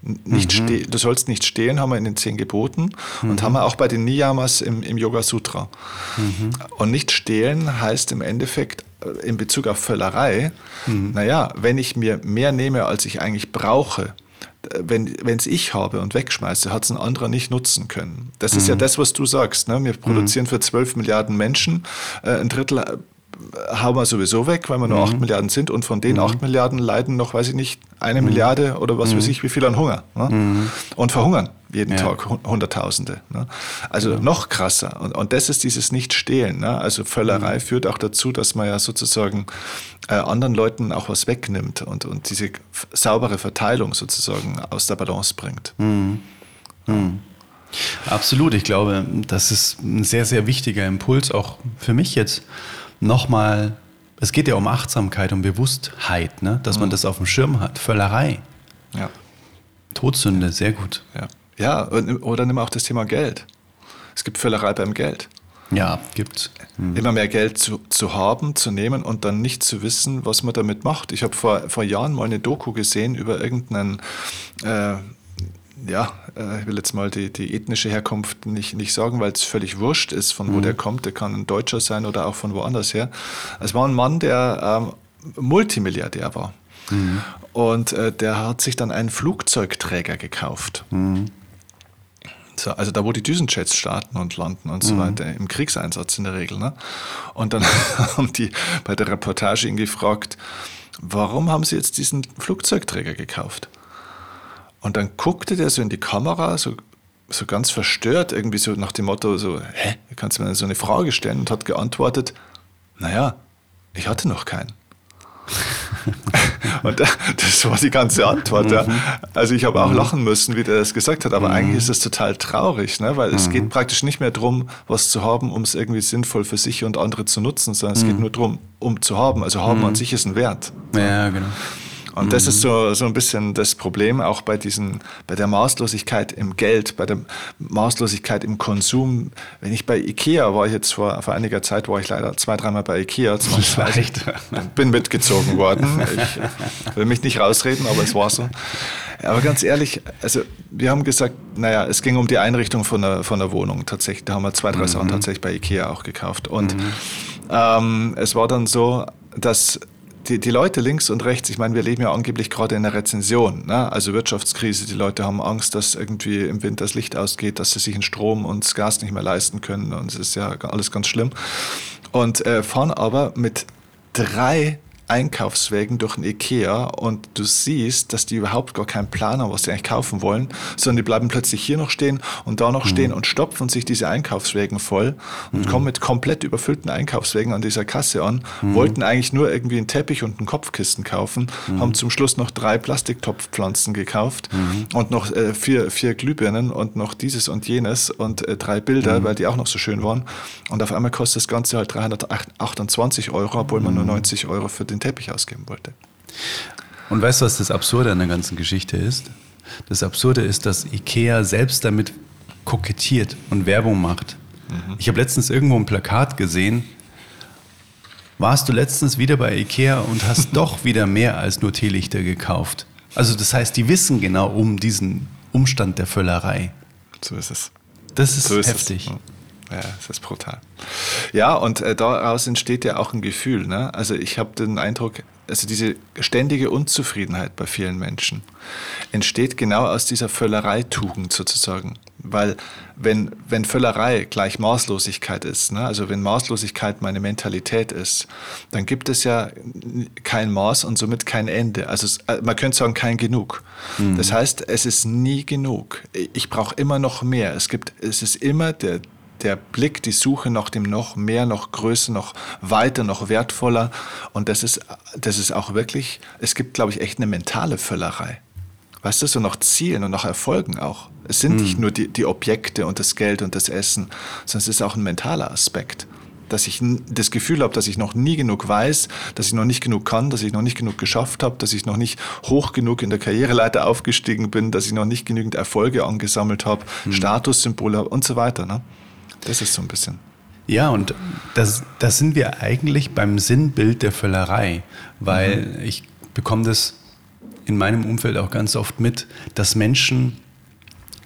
Nicht mhm. du sollst nicht stehlen, haben wir in den zehn Geboten mhm. und haben wir auch bei den Niyamas im, im Yoga Sutra. Mhm. Und nicht stehlen heißt im Endeffekt äh, in Bezug auf Völlerei, mhm. naja, wenn ich mir mehr nehme, als ich eigentlich brauche, wenn es ich habe und wegschmeiße, hat es ein anderer nicht nutzen können. Das mhm. ist ja mhm. das, was du sagst. Ne? Wir produzieren mhm. für 12 Milliarden Menschen, äh, ein Drittel äh, hauen wir sowieso weg, weil wir nur mhm. 8 Milliarden sind und von den mhm. 8 Milliarden leiden noch, weiß ich nicht, eine mhm. Milliarde oder was weiß ich, wie viel an Hunger. Ne? Mhm. Und verhungern jeden ja. Tag Hunderttausende. Ne? Also ja. noch krasser. Und, und das ist dieses Nicht-Stehlen. Ne? Also Völlerei mhm. führt auch dazu, dass man ja sozusagen äh, anderen Leuten auch was wegnimmt und, und diese saubere Verteilung sozusagen aus der Balance bringt. Mhm. Mhm. Absolut. Ich glaube, das ist ein sehr, sehr wichtiger Impuls, auch für mich jetzt nochmal. Es geht ja um Achtsamkeit, um Bewusstheit, ne? dass man mhm. das auf dem Schirm hat. Völlerei. Ja. Todsünde, sehr gut. Ja. Ja, oder nimm auch das Thema Geld. Es gibt Völlerei beim Geld. Ja, gibt mhm. Immer mehr Geld zu, zu haben, zu nehmen und dann nicht zu wissen, was man damit macht. Ich habe vor, vor Jahren mal eine Doku gesehen über irgendeinen, äh, ja, äh, ich will jetzt mal die, die ethnische Herkunft nicht, nicht sagen, weil es völlig wurscht ist, von wo mhm. der kommt. Der kann ein Deutscher sein oder auch von woanders her. Es war ein Mann, der ähm, Multimilliardär war. Mhm. Und äh, der hat sich dann einen Flugzeugträger gekauft. Mhm. So, also da, wo die Düsenjets starten und landen und so mhm. weiter, im Kriegseinsatz in der Regel. Ne? Und dann haben die bei der Reportage ihn gefragt, warum haben Sie jetzt diesen Flugzeugträger gekauft? Und dann guckte der so in die Kamera, so, so ganz verstört, irgendwie so nach dem Motto, so, hä, kannst du mir so eine Frage stellen? Und hat geantwortet, naja, ich hatte noch keinen. Und das war die ganze Antwort. Mhm. Ja. Also ich habe auch mhm. lachen müssen, wie der das gesagt hat, aber mhm. eigentlich ist es total traurig, ne? weil es mhm. geht praktisch nicht mehr darum, was zu haben, um es irgendwie sinnvoll für sich und andere zu nutzen, sondern es geht mhm. nur darum, um zu haben. Also haben an sich ist ein Wert. Ja, genau. Und mhm. das ist so, so ein bisschen das Problem auch bei diesen, bei der Maßlosigkeit im Geld, bei der Maßlosigkeit im Konsum. Wenn ich bei Ikea war, ich jetzt vor, vor einiger Zeit war ich leider zwei, dreimal bei Ikea. Vielleicht. Bin mitgezogen worden. Ich will mich nicht rausreden, aber es war so. Aber ganz ehrlich, also wir haben gesagt, naja, es ging um die Einrichtung von der, von der Wohnung tatsächlich. Da haben wir zwei, drei mhm. Sachen tatsächlich bei Ikea auch gekauft. Und mhm. ähm, es war dann so, dass die, die Leute links und rechts, ich meine, wir leben ja angeblich gerade in einer Rezension, ne? also Wirtschaftskrise, die Leute haben Angst, dass irgendwie im Winter das Licht ausgeht, dass sie sich den Strom und das Gas nicht mehr leisten können und es ist ja alles ganz schlimm. Und äh, fahren aber mit drei Einkaufswegen durch ein Ikea und du siehst, dass die überhaupt gar keinen Plan haben, was sie eigentlich kaufen wollen, sondern die bleiben plötzlich hier noch stehen und da noch mhm. stehen und stopfen sich diese Einkaufswegen voll und mhm. kommen mit komplett überfüllten Einkaufswegen an dieser Kasse an, mhm. wollten eigentlich nur irgendwie einen Teppich und einen Kopfkissen kaufen, mhm. haben zum Schluss noch drei Plastiktopfpflanzen gekauft mhm. und noch äh, vier, vier Glühbirnen und noch dieses und jenes und äh, drei Bilder, mhm. weil die auch noch so schön waren. Und auf einmal kostet das Ganze halt 328 Euro, obwohl man nur 90 Euro für den Teppich ausgeben wollte. Und weißt du, was das Absurde an der ganzen Geschichte ist? Das Absurde ist, dass IKEA selbst damit kokettiert und Werbung macht. Mhm. Ich habe letztens irgendwo ein Plakat gesehen. Warst du letztens wieder bei IKEA und hast doch wieder mehr als nur Teelichter gekauft? Also das heißt, die wissen genau um diesen Umstand der Völlerei. So ist es. Das ist, so ist heftig. Es. Ja, das ist brutal. Ja, und äh, daraus entsteht ja auch ein Gefühl. Ne? Also ich habe den Eindruck, also diese ständige Unzufriedenheit bei vielen Menschen entsteht genau aus dieser Völlereitugend sozusagen. Weil wenn, wenn Völlerei gleich Maßlosigkeit ist, ne? also wenn Maßlosigkeit meine Mentalität ist, dann gibt es ja kein Maß und somit kein Ende. Also es, äh, man könnte sagen, kein Genug. Mhm. Das heißt, es ist nie genug. Ich brauche immer noch mehr. Es, gibt, es ist immer der, der Blick, die Suche nach dem noch mehr, noch größer, noch weiter, noch wertvoller. Und das ist, das ist auch wirklich, es gibt, glaube ich, echt eine mentale Völlerei. Weißt du, so nach Zielen und nach Erfolgen auch. Es sind mhm. nicht nur die, die Objekte und das Geld und das Essen, sondern es ist auch ein mentaler Aspekt. Dass ich das Gefühl habe, dass ich noch nie genug weiß, dass ich noch nicht genug kann, dass ich noch nicht genug geschafft habe, dass ich noch nicht hoch genug in der Karriereleiter aufgestiegen bin, dass ich noch nicht genügend Erfolge angesammelt habe, mhm. Statussymbole habe und so weiter. Ne? Das ist so ein bisschen. Ja, und das, das sind wir eigentlich beim Sinnbild der Völlerei, weil mhm. ich bekomme das in meinem Umfeld auch ganz oft mit, dass Menschen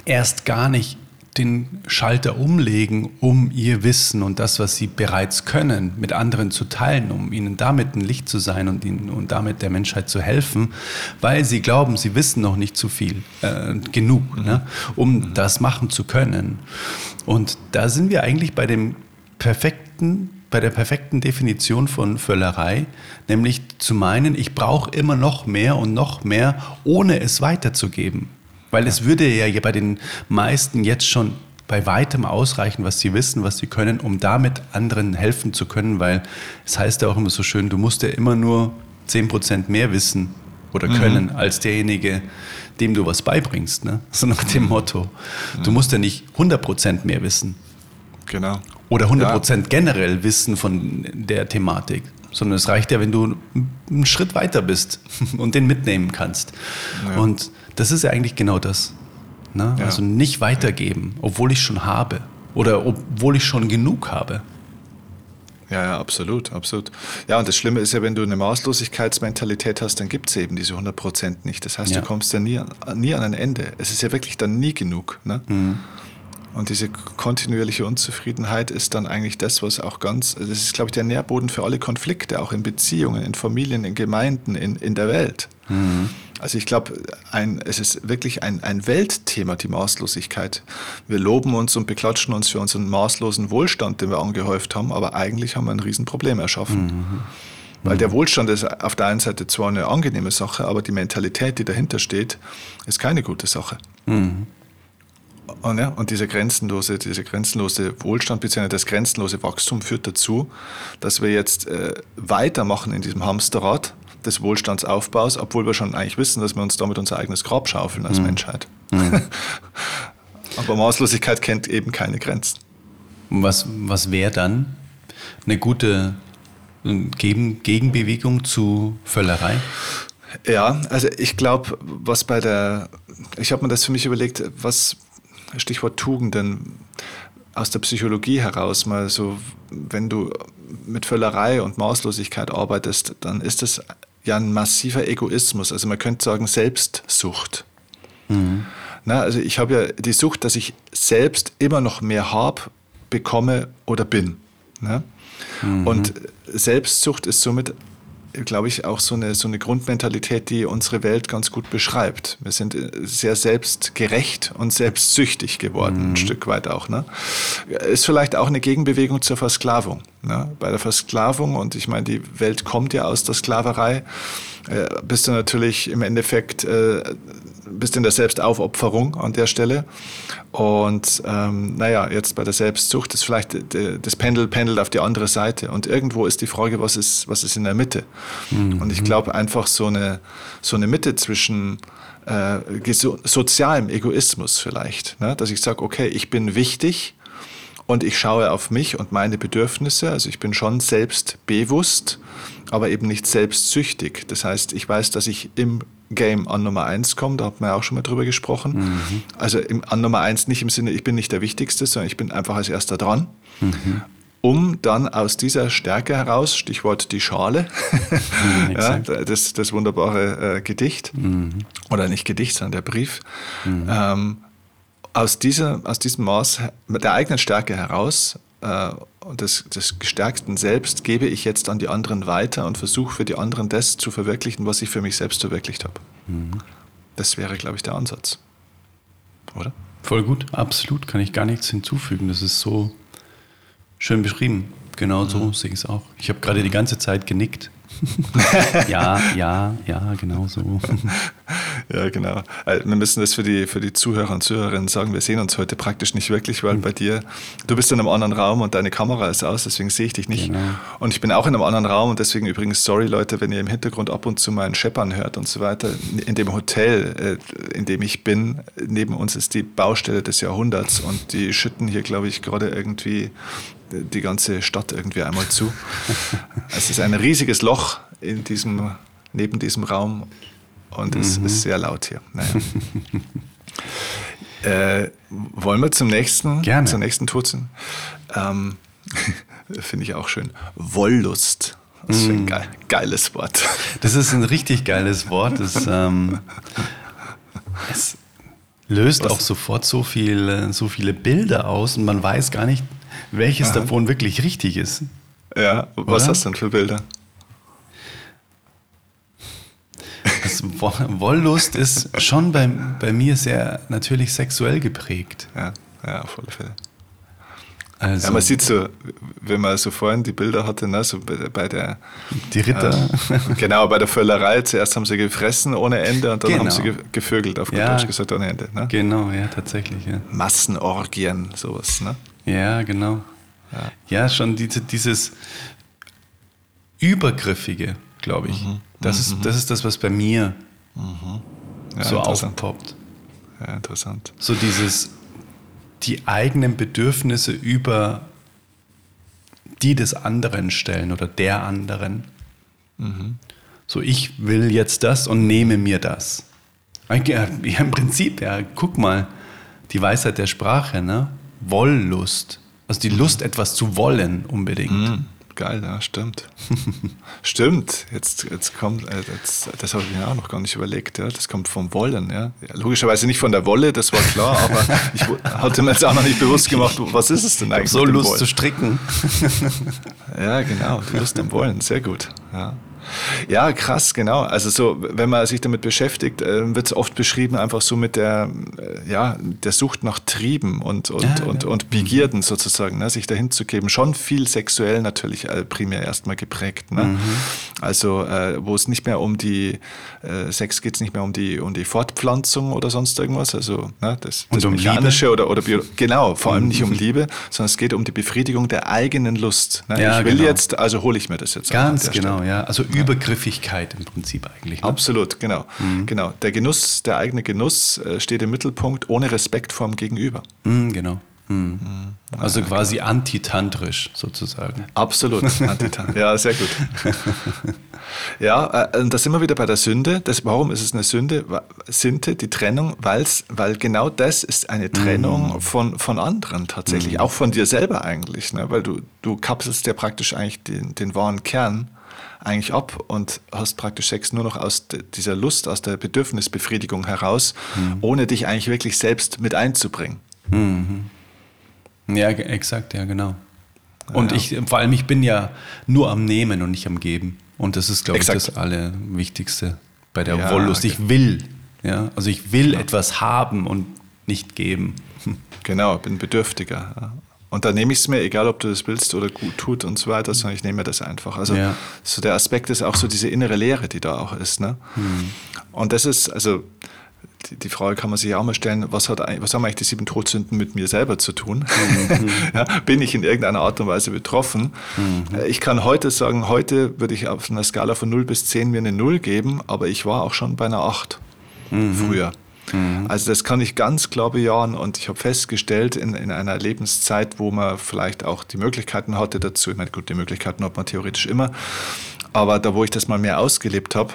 erst gar nicht den Schalter umlegen, um ihr Wissen und das, was sie bereits können, mit anderen zu teilen, um ihnen damit ein Licht zu sein und ihnen und damit der Menschheit zu helfen, weil sie glauben, sie wissen noch nicht zu viel, äh, genug, mhm. ne, um mhm. das machen zu können. Und da sind wir eigentlich bei dem perfekten bei der perfekten Definition von Völlerei, nämlich zu meinen, ich brauche immer noch mehr und noch mehr, ohne es weiterzugeben. Weil es würde ja bei den meisten jetzt schon bei weitem ausreichen, was sie wissen, was sie können, um damit anderen helfen zu können, weil es heißt ja auch immer so schön, du musst ja immer nur 10% mehr wissen oder mhm. können mhm. als derjenige, dem du was beibringst. Ne? So nach dem Motto. Du musst ja nicht 100% mehr wissen. Genau. Oder 100% ja. generell wissen von der Thematik sondern es reicht ja, wenn du einen Schritt weiter bist und den mitnehmen kannst. Ja. Und das ist ja eigentlich genau das. Ne? Ja. Also nicht weitergeben, obwohl ich schon habe oder obwohl ich schon genug habe. Ja, ja, absolut, absolut. Ja, und das Schlimme ist ja, wenn du eine Maßlosigkeitsmentalität hast, dann gibt es eben diese 100 Prozent nicht. Das heißt, ja. du kommst ja nie, nie an ein Ende. Es ist ja wirklich dann nie genug. Ne? Mhm. Und diese kontinuierliche Unzufriedenheit ist dann eigentlich das, was auch ganz, das ist, glaube ich, der Nährboden für alle Konflikte, auch in Beziehungen, in Familien, in Gemeinden, in, in der Welt. Mhm. Also ich glaube, es ist wirklich ein, ein Weltthema, die Maßlosigkeit. Wir loben uns und beklatschen uns für unseren maßlosen Wohlstand, den wir angehäuft haben, aber eigentlich haben wir ein Riesenproblem erschaffen. Mhm. Weil der Wohlstand ist auf der einen Seite zwar eine angenehme Sache, aber die Mentalität, die dahinter steht, ist keine gute Sache. Mhm. Und, ja, und dieser grenzenlose, dieser grenzenlose Wohlstand bzw. das grenzenlose Wachstum führt dazu, dass wir jetzt äh, weitermachen in diesem Hamsterrad, des Wohlstandsaufbaus, obwohl wir schon eigentlich wissen, dass wir uns damit unser eigenes Grab schaufeln als mhm. Menschheit. Mhm. Aber Maßlosigkeit kennt eben keine Grenzen. Was, was wäre dann eine gute Gegenbewegung zu Völlerei? Ja, also ich glaube, was bei der, ich habe mir das für mich überlegt, was, Stichwort Tugenden, aus der Psychologie heraus mal so, wenn du mit Völlerei und Maßlosigkeit arbeitest, dann ist das ja ein massiver Egoismus. Also man könnte sagen Selbstsucht. Mhm. Na, also ich habe ja die Sucht, dass ich selbst immer noch mehr habe, bekomme oder bin. Ne? Mhm. Und Selbstsucht ist somit glaube ich, auch so eine, so eine Grundmentalität, die unsere Welt ganz gut beschreibt. Wir sind äh, sehr selbstgerecht und selbstsüchtig geworden, mhm. ein Stück weit auch. Ne? Ist vielleicht auch eine Gegenbewegung zur Versklavung. Ne? Bei der Versklavung, und ich meine, die Welt kommt ja aus der Sklaverei, äh, bist du natürlich im Endeffekt äh, bist in der Selbstaufopferung an der Stelle. Und ähm, naja, jetzt bei der Selbstsucht ist vielleicht das Pendel pendelt auf die andere Seite. Und irgendwo ist die Frage, was ist, was ist in der Mitte? Mhm. Und ich glaube einfach so eine, so eine Mitte zwischen äh, sozialem Egoismus vielleicht, ne? dass ich sage, okay, ich bin wichtig und ich schaue auf mich und meine Bedürfnisse. Also ich bin schon selbstbewusst, aber eben nicht selbstsüchtig. Das heißt, ich weiß, dass ich im Game an Nummer 1 komme, da hat man ja auch schon mal drüber gesprochen. Mhm. Also im, an Nummer 1 nicht im Sinne, ich bin nicht der Wichtigste, sondern ich bin einfach als erster dran. Mhm. Um dann aus dieser Stärke heraus, Stichwort die Schale, mhm, ja, das, das wunderbare äh, Gedicht, mhm. oder nicht Gedicht, sondern der Brief, mhm. ähm, aus, dieser, aus diesem Maß der eigenen Stärke heraus äh, und des, des gestärkten Selbst gebe ich jetzt an die anderen weiter und versuche für die anderen das zu verwirklichen, was ich für mich selbst verwirklicht habe. Mhm. Das wäre, glaube ich, der Ansatz. Oder? Voll gut, absolut, kann ich gar nichts hinzufügen. Das ist so schön beschrieben. Genau so mhm. sehe ich es auch. Ich habe gerade die ganze Zeit genickt. ja, ja, ja, genau so. ja, genau. Äh, wir müssen das für die, für die Zuhörer und Zuhörerinnen sagen. Wir sehen uns heute praktisch nicht wirklich, weil bei dir, du bist in einem anderen Raum und deine Kamera ist aus, deswegen sehe ich dich nicht. Genau. Und ich bin auch in einem anderen Raum und deswegen übrigens, sorry Leute, wenn ihr im Hintergrund ab und zu meinen Scheppern hört und so weiter. In dem Hotel, äh, in dem ich bin, neben uns ist die Baustelle des Jahrhunderts und die schütten hier, glaube ich, gerade irgendwie die ganze Stadt irgendwie einmal zu. es ist ein riesiges Loch in diesem, neben diesem Raum und es mhm. ist sehr laut hier. Naja. äh, wollen wir zum nächsten, Gerne. zur nächsten Turzen? Ähm, Finde ich auch schön. Wollust. Das ist ein geil, geiles Wort. Das ist ein richtig geiles Wort. Das, ähm, es löst Was? auch sofort so, viel, so viele Bilder aus und man weiß gar nicht, welches Aha. davon wirklich richtig ist. Ja, was Oder? hast du denn für Bilder? Das Wollust ist schon bei, bei mir sehr natürlich sexuell geprägt. Ja, ja auf alle Fälle. Also, ja, man sieht so, wenn man so vorhin die Bilder hatte, ne, so bei, bei der. Die Ritter. Äh, genau, bei der Völlerei. Zuerst haben sie gefressen ohne Ende und dann genau. haben sie gevögelt, auf gut ja, Deutsch gesagt, ohne Ende. Ne? Genau, ja, tatsächlich. Ja. Massenorgien, sowas. Ne? Ja, genau. Ja, ja schon diese, dieses Übergriffige, glaube ich. Mhm. Das, mhm. Ist, das ist das, was bei mir mhm. ja, so aufpoppt. Ja, interessant. So dieses, die eigenen Bedürfnisse über die des anderen stellen oder der anderen. Mhm. So, ich will jetzt das und nehme mir das. Ja, Im Prinzip, ja, guck mal, die Weisheit der Sprache, ne? Wollust. Also die Lust, etwas zu wollen, unbedingt. Mhm. Geil, ja, stimmt. stimmt. Jetzt, jetzt kommt, äh, jetzt, das habe ich mir auch noch gar nicht überlegt, ja. Das kommt vom Wollen, ja. ja. Logischerweise nicht von der Wolle, das war klar, aber ich hatte mir jetzt auch noch nicht bewusst gemacht, was ist es denn eigentlich? So Lust Wollen? zu stricken. ja, genau, die Lust am Wollen, sehr gut. Ja. Ja, krass, genau. Also so, wenn man sich damit beschäftigt, äh, wird es oft beschrieben einfach so mit der, äh, ja, der Sucht nach Trieben und, und, ja, und, ja. und Begierden sozusagen, ne, sich dahin zu geben. Schon viel sexuell natürlich äh, primär erstmal geprägt. Ne? Mhm. Also äh, wo es nicht mehr um die, äh, Sex geht es nicht mehr um die, um die Fortpflanzung oder sonst irgendwas, also ne, das, das um Mechanische oder, oder Bio genau, vor allem nicht um Liebe, sondern es geht um die Befriedigung der eigenen Lust. Ne? Ja, ich will genau. jetzt, also hole ich mir das jetzt. Ganz genau, Stelle. ja. Also Übergriffigkeit im Prinzip eigentlich. Ne? Absolut, genau. Mhm. genau. Der Genuss, der eigene Genuss äh, steht im Mittelpunkt ohne Respekt vorm Gegenüber. Mhm, genau. Mhm. Also ja, quasi klar. antitantrisch sozusagen. Absolut, antitantrisch. ja, sehr gut. Ja, äh, da sind wir wieder bei der Sünde. Das, warum ist es eine Sünde? Sünde, die Trennung, weil's, weil genau das ist eine Trennung mhm. von, von anderen tatsächlich, mhm. auch von dir selber eigentlich, ne? weil du, du kapselst ja praktisch eigentlich den, den wahren Kern eigentlich ab und hast praktisch Sex nur noch aus dieser Lust, aus der Bedürfnisbefriedigung heraus, mhm. ohne dich eigentlich wirklich selbst mit einzubringen. Mhm. Ja, exakt, ja, genau. Und ja. ich, vor allem, ich bin ja nur am Nehmen und nicht am Geben. Und das ist, glaube ich, das Allerwichtigste bei der ja, Wollust. Ich will, ja, also ich will genau. etwas haben und nicht geben. Genau, bin bedürftiger. Und dann nehme ich es mir, egal ob du das willst oder gut tut und so weiter, sondern ich nehme mir das einfach. Also ja. so der Aspekt ist auch so diese innere Leere, die da auch ist. Ne? Hm. Und das ist, also die, die, Frage kann man sich auch mal stellen, was, hat, was haben eigentlich die sieben Todsünden mit mir selber zu tun? Mhm. ja, bin ich in irgendeiner Art und Weise betroffen? Mhm. Ich kann heute sagen, heute würde ich auf einer Skala von 0 bis 10 mir eine 0 geben, aber ich war auch schon bei einer 8 mhm. früher. Mhm. Also das kann ich ganz klar bejahen und ich habe festgestellt, in, in einer Lebenszeit, wo man vielleicht auch die Möglichkeiten hatte dazu, ich meine, gut, die Möglichkeiten hat man theoretisch immer, aber da, wo ich das mal mehr ausgelebt habe,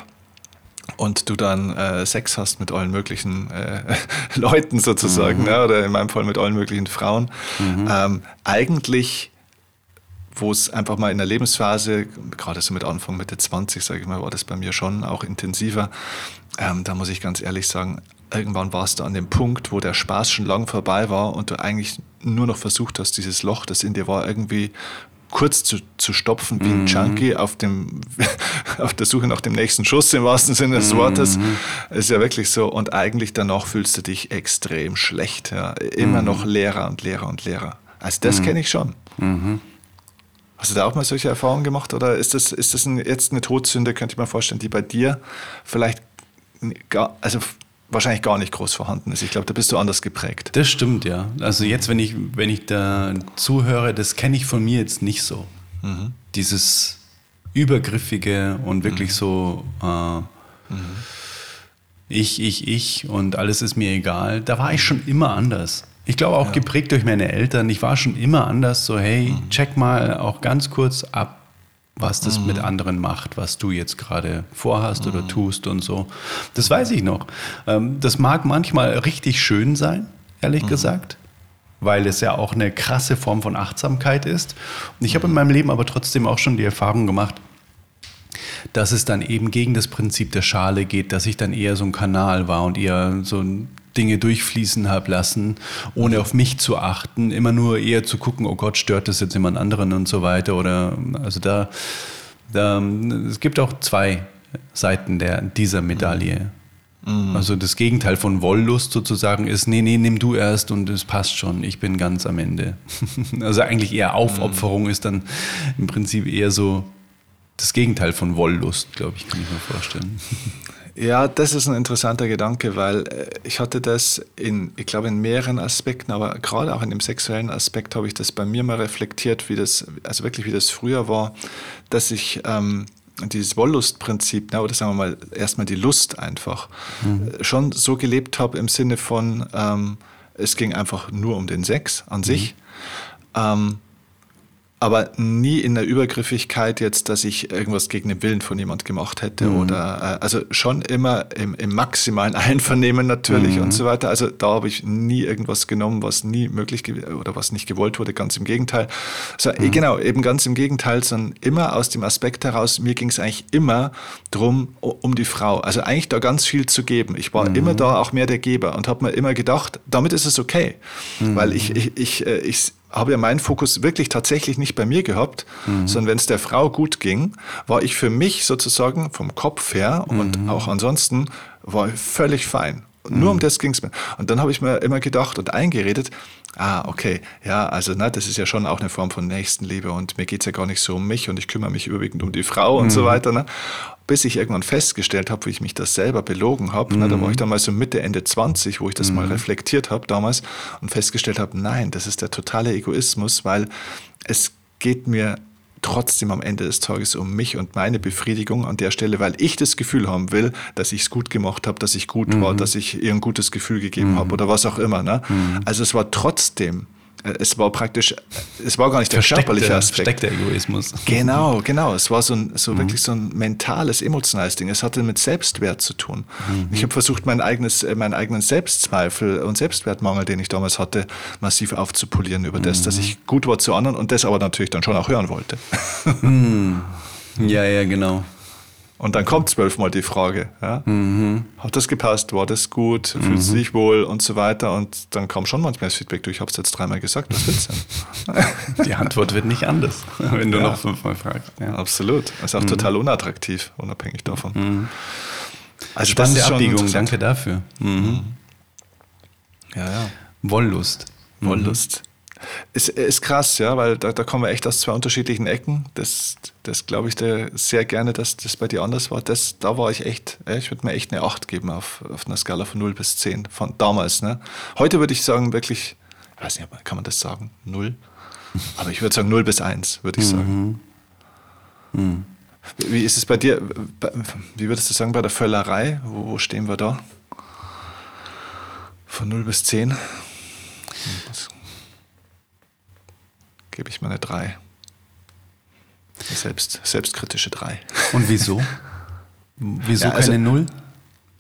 und du dann äh, Sex hast mit allen möglichen äh, Leuten sozusagen, mhm. ne? oder in meinem Fall mit allen möglichen Frauen, mhm. ähm, eigentlich wo es einfach mal in der Lebensphase, gerade so mit Anfang Mitte 20, sage ich mal, war das bei mir schon auch intensiver. Ähm, da muss ich ganz ehrlich sagen, irgendwann warst du an dem Punkt, wo der Spaß schon lang vorbei war und du eigentlich nur noch versucht hast, dieses Loch, das in dir war, irgendwie kurz zu, zu stopfen wie ein mhm. Junkie auf, dem, auf der Suche nach dem nächsten Schuss im wahrsten Sinne des Wortes. Mhm. Ist ja wirklich so. Und eigentlich danach fühlst du dich extrem schlecht. Ja. Immer mhm. noch leerer und leerer und leerer. Also das mhm. kenne ich schon. Mhm. Hast du da auch mal solche Erfahrungen gemacht oder ist das, ist das ein, jetzt eine Todsünde, könnte ich mir vorstellen, die bei dir vielleicht gar, also wahrscheinlich gar nicht groß vorhanden ist. Ich glaube, da bist du anders geprägt. Das stimmt, ja. Also jetzt, wenn ich, wenn ich da zuhöre, das kenne ich von mir jetzt nicht so. Mhm. Dieses Übergriffige und wirklich mhm. so äh, mhm. ich, ich, ich und alles ist mir egal. Da war ich schon immer anders. Ich glaube auch ja. geprägt durch meine Eltern. Ich war schon immer anders, so hey, mhm. check mal auch ganz kurz ab, was das mhm. mit anderen macht, was du jetzt gerade vorhast mhm. oder tust und so. Das weiß ich noch. Ähm, das mag manchmal richtig schön sein, ehrlich mhm. gesagt, weil es ja auch eine krasse Form von Achtsamkeit ist. Und ich habe in mhm. meinem Leben aber trotzdem auch schon die Erfahrung gemacht, dass es dann eben gegen das Prinzip der Schale geht, dass ich dann eher so ein Kanal war und eher so ein Dinge durchfließen habe lassen, ohne auf mich zu achten, immer nur eher zu gucken, oh Gott, stört das jetzt jemand anderen und so weiter. Oder also da, da es gibt auch zwei Seiten der, dieser Medaille. Mhm. Also das Gegenteil von Wollust sozusagen ist, nee, nee, nimm du erst und es passt schon, ich bin ganz am Ende. also eigentlich eher Aufopferung mhm. ist dann im Prinzip eher so das Gegenteil von Wollust, glaube ich, kann ich mir vorstellen. Ja, das ist ein interessanter Gedanke, weil äh, ich hatte das in, ich glaube, in mehreren Aspekten, aber gerade auch in dem sexuellen Aspekt habe ich das bei mir mal reflektiert, wie das, also wirklich wie das früher war, dass ich ähm, dieses Wollustprinzip, ne, oder sagen wir mal erstmal die Lust einfach, mhm. Äh, schon so gelebt habe im Sinne von, ähm, es ging einfach nur um den Sex an mhm. sich. Ähm, aber nie in der Übergriffigkeit jetzt, dass ich irgendwas gegen den Willen von jemand gemacht hätte mhm. oder äh, also schon immer im, im maximalen Einvernehmen natürlich mhm. und so weiter. Also da habe ich nie irgendwas genommen, was nie möglich oder was nicht gewollt wurde, ganz im Gegenteil. So, mhm. Genau, eben ganz im Gegenteil, sondern immer aus dem Aspekt heraus, mir ging es eigentlich immer drum um die Frau. Also eigentlich da ganz viel zu geben. Ich war immer mhm. da auch mehr der Geber und habe mir immer gedacht, damit ist es okay, weil ich, ich, ich, äh, ich habe ja meinen Fokus wirklich tatsächlich nicht bei mir gehabt, mhm. sondern wenn es der Frau gut ging, war ich für mich sozusagen vom Kopf her und mhm. auch ansonsten war völlig fein. Mhm. Nur um das ging es mir. Und dann habe ich mir immer gedacht und eingeredet, ah, okay, ja, also ne, das ist ja schon auch eine Form von Nächstenliebe und mir geht es ja gar nicht so um mich und ich kümmere mich überwiegend um die Frau und so mhm. weiter. Ne? Bis ich irgendwann festgestellt habe, wie ich mich das selber belogen habe. Mhm. Da war ich damals so Mitte, Ende 20, wo ich das mhm. mal reflektiert habe damals und festgestellt habe, nein, das ist der totale Egoismus, weil es geht mir trotzdem am Ende des Tages um mich und meine Befriedigung an der Stelle, weil ich das Gefühl haben will, dass ich es gut gemacht habe, dass ich gut mhm. war, dass ich ihr ein gutes Gefühl gegeben mhm. habe oder was auch immer. Ne? Mhm. Also es war trotzdem es war praktisch, es war gar nicht der körperliche Aspekt. Versteckter Egoismus. Genau, genau. Es war so, ein, so mhm. wirklich so ein mentales, emotionales Ding. Es hatte mit Selbstwert zu tun. Mhm. Ich habe versucht, mein eigenes, äh, meinen eigenen Selbstzweifel und Selbstwertmangel, den ich damals hatte, massiv aufzupolieren über das, dass mhm. ich gut war zu anderen und das aber natürlich dann schon auch hören wollte. Mhm. Ja, ja, genau. Und dann kommt zwölfmal die Frage, ja? mhm. hat das gepasst, war das gut, fühlst du mhm. dich wohl und so weiter. Und dann kam schon manchmal das Feedback, du, ich habe es jetzt dreimal gesagt, was willst du denn? Die Antwort wird nicht anders, wenn du ja. noch fünfmal fragst. Ja. Absolut. Ist auch mhm. total unattraktiv, unabhängig davon. Mhm. Also Spannende Abbiegung, danke dafür. Mhm. Ja, ja. Wollust. Wollust. Ist, ist krass, ja, weil da, da kommen wir echt aus zwei unterschiedlichen Ecken. Das, das glaube ich dir sehr gerne, dass das bei dir anders war. Das, da war ich echt, ich würde mir echt eine 8 geben auf, auf einer Skala von 0 bis 10 von damals. Ne? Heute würde ich sagen, wirklich, ich weiß nicht, kann man das sagen? 0? Aber ich würde sagen 0 bis 1, würde ich mhm. sagen. Mhm. Wie ist es bei dir? Wie würdest du sagen bei der Völlerei? Wo, wo stehen wir da? Von 0 bis 10? Was? Gebe ich mal eine 3. Selbst, selbstkritische 3. Und wieso? Wieso ja, also, keine 0?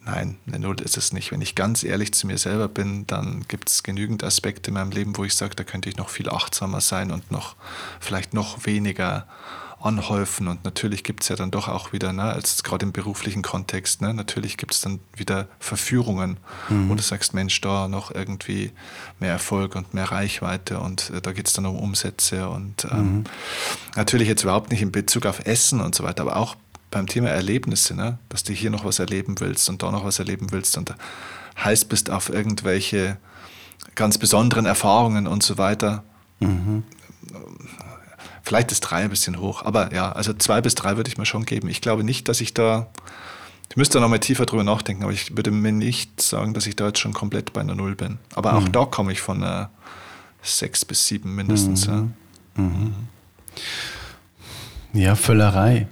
Nein, eine Null ist es nicht. Wenn ich ganz ehrlich zu mir selber bin, dann gibt es genügend Aspekte in meinem Leben, wo ich sage, da könnte ich noch viel achtsamer sein und noch vielleicht noch weniger anhäufen. Und natürlich gibt es ja dann doch auch wieder, ne, als gerade im beruflichen Kontext, ne, natürlich gibt es dann wieder Verführungen, mhm. wo du sagst, Mensch, da noch irgendwie mehr Erfolg und mehr Reichweite und äh, da geht es dann um Umsätze und ähm, mhm. natürlich jetzt überhaupt nicht in Bezug auf Essen und so weiter, aber auch beim Thema Erlebnisse, ne, dass du hier noch was erleben willst und da noch was erleben willst und heiß bist auf irgendwelche ganz besonderen Erfahrungen und so weiter. Mhm. Vielleicht ist drei ein bisschen hoch, aber ja, also zwei bis drei würde ich mir schon geben. Ich glaube nicht, dass ich da, ich müsste noch mal tiefer drüber nachdenken, aber ich würde mir nicht sagen, dass ich da jetzt schon komplett bei einer Null bin. Aber auch mhm. da komme ich von einer sechs bis sieben mindestens. Mhm. Ja. Mhm. ja, Völlerei.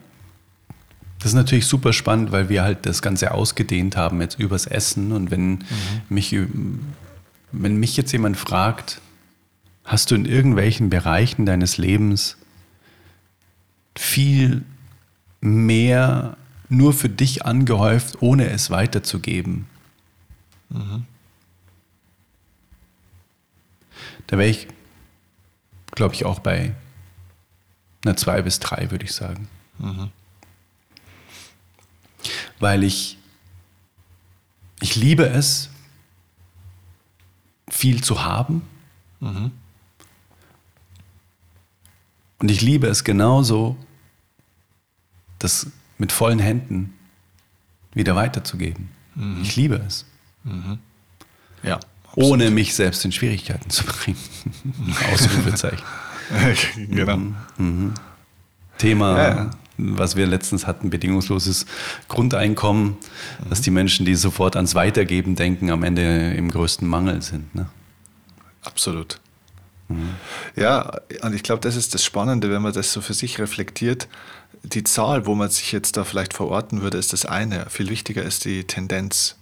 Das ist natürlich super spannend, weil wir halt das Ganze ausgedehnt haben jetzt übers Essen. Und wenn, mhm. mich, wenn mich jetzt jemand fragt, hast du in irgendwelchen Bereichen deines Lebens viel mehr nur für dich angehäuft, ohne es weiterzugeben. Mhm. Da wäre ich, glaube ich, auch bei einer 2 bis 3, würde ich sagen. Mhm. Weil ich, ich liebe es, viel zu haben. Mhm. Und ich liebe es genauso, das mit vollen Händen wieder weiterzugeben. Mhm. Ich liebe es. Mhm. Ja. Absolut. Ohne mich selbst in Schwierigkeiten zu bringen. Ausrufezeichen. genau. Mhm. mhm. Thema, ja, was wir letztens hatten, bedingungsloses Grundeinkommen, mhm. dass die Menschen, die sofort ans Weitergeben denken, am Ende im größten Mangel sind. Ne? Absolut. Mhm. Ja, und ich glaube, das ist das Spannende, wenn man das so für sich reflektiert. Die Zahl, wo man sich jetzt da vielleicht verorten würde, ist das eine. Viel wichtiger ist die Tendenz,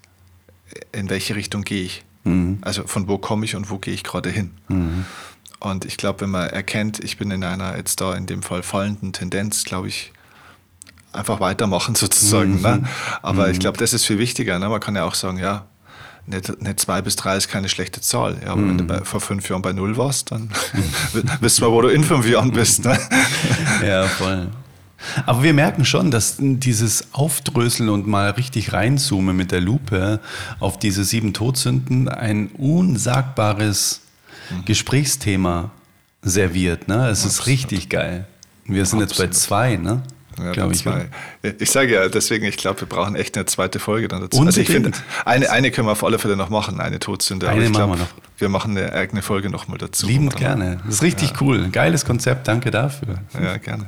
in welche Richtung gehe ich. Mhm. Also von wo komme ich und wo gehe ich gerade hin. Mhm. Und ich glaube, wenn man erkennt, ich bin in einer jetzt da in dem Fall fallenden Tendenz, glaube ich, einfach weitermachen sozusagen. Ne? Mhm. Aber ich mhm. glaube, das ist viel wichtiger. Ne? Man kann ja auch sagen, ja, nicht, nicht zwei bis drei ist keine schlechte Zahl. Ja, aber mhm. wenn du mhm. bei, vor fünf Jahren bei null warst, dann wissen wir, wo du in fünf Jahren bist. Ne? Ja, voll. Aber wir merken schon, dass dieses Aufdröseln und mal richtig reinzoomen mit der Lupe auf diese sieben Todsünden ein unsagbares mhm. Gesprächsthema serviert. Ne? Es ist richtig geil. Wir sind Absolut. jetzt bei zwei, ne? Ja, glaube ich. Zwei. Ich sage ja, deswegen, ich glaube, wir brauchen echt eine zweite Folge dann dazu. Also ich finde, eine, eine können wir auf alle Fälle noch machen, eine Todsünde. Eine machen wir noch. Wir machen eine eigene Folge nochmal dazu. Liebend gerne. Das ist richtig ja. cool. Geiles Konzept, danke dafür. Ja, gerne.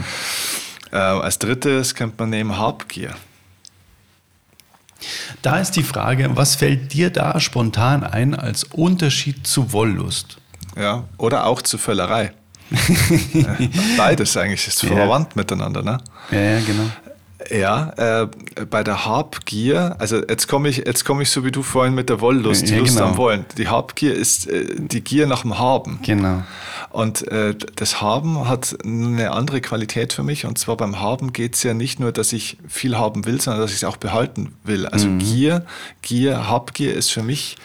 äh, als drittes könnte man nehmen Habgier. Da ist die Frage, was fällt dir da spontan ein als Unterschied zu Wollust? Ja, oder auch zu Völlerei. Beides eigentlich ist verwandt miteinander, ne? Ja, ja, genau. Ja, äh, bei der Habgier, also jetzt komme ich, jetzt komme ich so wie du vorhin mit der Wollust, die Ja, Lust genau. am Wollen. Die Habgier ist äh, die Gier nach dem Haben. Genau. Und äh, das Haben hat eine andere Qualität für mich. Und zwar beim Haben geht es ja nicht nur, dass ich viel haben will, sondern dass ich es auch behalten will. Also Gier, Gier, Habgier ist für mich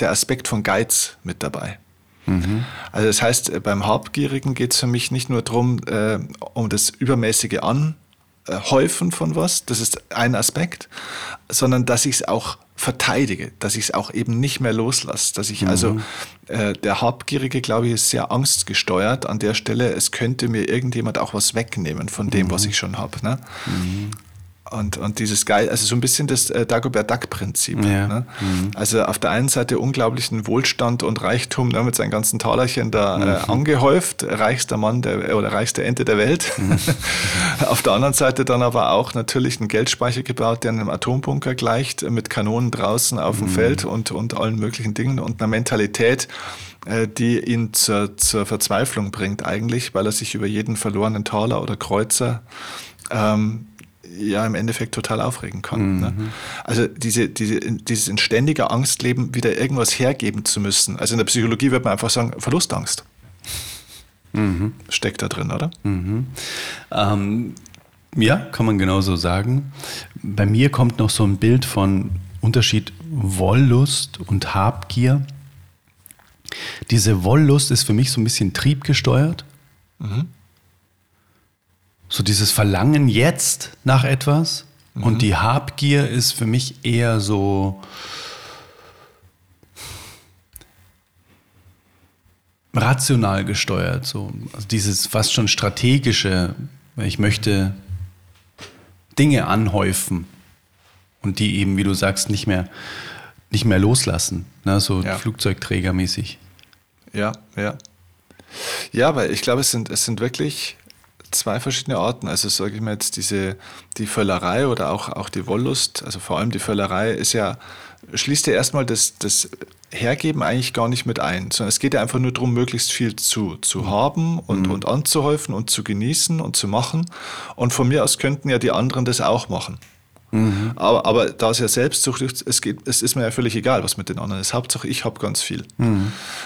der Aspekt von Geiz mit dabei. Also das heißt, äh, beim Habgierigen geht es für mich nicht nur darum, äh, um das übermäßige Anhäufen von was, das ist ein Aspekt, sondern dass ich es auch verteidige, dass ich es auch eben nicht mehr loslasse. Dass ich also, äh, der Habgierige, glaube ich, ist sehr angstgesteuert an der Stelle, es könnte mir irgendjemand auch was wegnehmen von dem, was ich schon habe. Ne? Und, und dieses geil, also so ein bisschen das äh, Dagobert Duck-Prinzip. Ja. Ne? Also auf der einen Seite unglaublichen Wohlstand und Reichtum ne, mit seinen ganzen Talerchen da äh, angehäuft, reichster Mann der, oder reichste Ente der Welt. auf der anderen Seite dann aber auch natürlich einen Geldspeicher gebaut, der einem Atombunker gleicht, äh, mit Kanonen draußen auf dem Feld und, und allen möglichen Dingen und einer Mentalität, äh, die ihn zur, zur Verzweiflung bringt eigentlich, weil er sich über jeden verlorenen Taler oder Kreuzer ähm, ja im Endeffekt total aufregen kann. Ne? Also diese, diese, dieses in ständiger Angst leben, wieder irgendwas hergeben zu müssen. Also in der Psychologie wird man einfach sagen, Verlustangst. Steckt da drin, oder? Ähm, ja, kann man genauso sagen. Bei mir kommt noch so ein Bild von Unterschied Wollust und Habgier. Diese Wollust ist für mich so ein bisschen triebgesteuert. So dieses Verlangen jetzt nach etwas. Und die Habgier ist für mich eher so rational gesteuert. So. Also dieses fast schon strategische, ich möchte Dinge anhäufen und die eben, wie du sagst, nicht mehr, nicht mehr loslassen. Ne? So Ja. Flugzeugträgermäßig. Ja, ja. Ja, weil ich glaube, es sind, es sind wirklich zwei verschiedene Arten. Also sage ich mal jetzt diese, die Völlerei oder auch, auch die Wollust, also vor allem die Völlerei ist ja, schließt ja erstmal das, das Hergeben eigentlich gar nicht mit ein, sondern es geht ja einfach nur darum, möglichst viel zu, zu haben und, und anzuhäufen und zu genießen und zu machen. Und von mir aus könnten ja die anderen das auch machen. Aber, aber da es ja Selbstsucht ist, es, geht, es ist mir ja völlig egal, was mit den anderen ist. Hauptsache, ich habe ganz viel.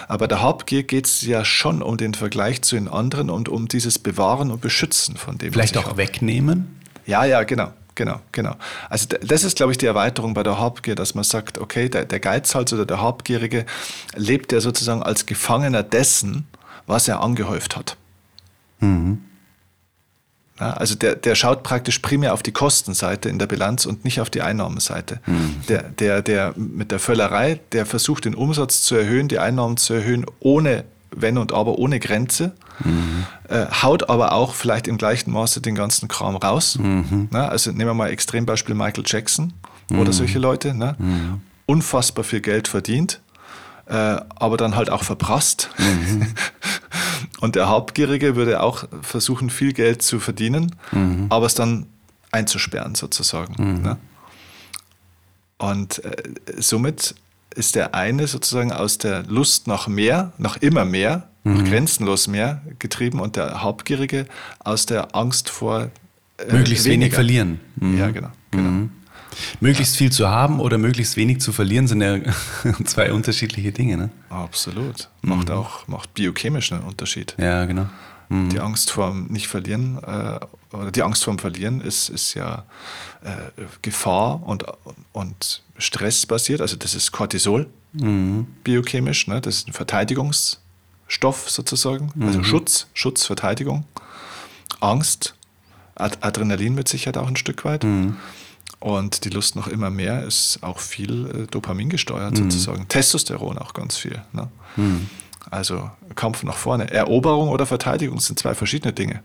Aber bei der Habgier geht es ja schon um den Vergleich zu den anderen und um dieses Bewahren und Beschützen von dem, Vielleicht auch hab. wegnehmen. Ja, ja, genau. Genau, genau. Also das ist, glaube ich, die Erweiterung bei der Habgier, dass man sagt, okay, der, der Geizhals oder der Habgierige lebt ja sozusagen als Gefangener dessen, was er angehäuft hat. Ja, also der, der schaut praktisch primär auf die Kostenseite in der Bilanz und nicht auf die Einnahmenseite. Der, der, der mit der Völlerei, der versucht den Umsatz zu erhöhen, die Einnahmen zu erhöhen, ohne Wenn und Aber, ohne Grenze, äh, haut aber auch vielleicht im gleichen Maße den ganzen Kram raus. Na, also nehmen wir mal Extrembeispiel Michael Jackson oder solche Leute. Ne? Unfassbar viel Geld verdient, äh, aber dann halt auch verprasst. Und der Habgierige würde auch versuchen, viel Geld zu verdienen, aber es dann einzusperren sozusagen. Ne? Und äh, somit ist der eine sozusagen aus der Lust nach mehr, nach immer mehr, nach grenzenlos mehr getrieben und der Habgierige aus der Angst vor äh, Möglichst wenig weniger. verlieren. Mhm. Ja, genau. genau. Möglichst viel zu haben oder möglichst wenig zu verlieren sind ja zwei unterschiedliche Dinge. Ne? Absolut. Macht auch macht biochemisch einen Unterschied. Ja, genau. Die Angst vorm Nicht-Verlieren äh, oder die Angst vorm Verlieren ist, ist ja äh, Gefahr und, und Stress basiert. Also das ist Cortisol biochemisch. Ne? Das ist ein Verteidigungsstoff sozusagen. Also Schutz, Schutz, Verteidigung. Angst, Ad Adrenalin mit Sicherheit auch ein Stück weit. Und die Lust noch immer mehr ist auch viel äh, Dopamin gesteuert sozusagen. Testosteron auch ganz viel. Ne? Also Kampf nach vorne. Eroberung oder Verteidigung sind zwei verschiedene Dinge.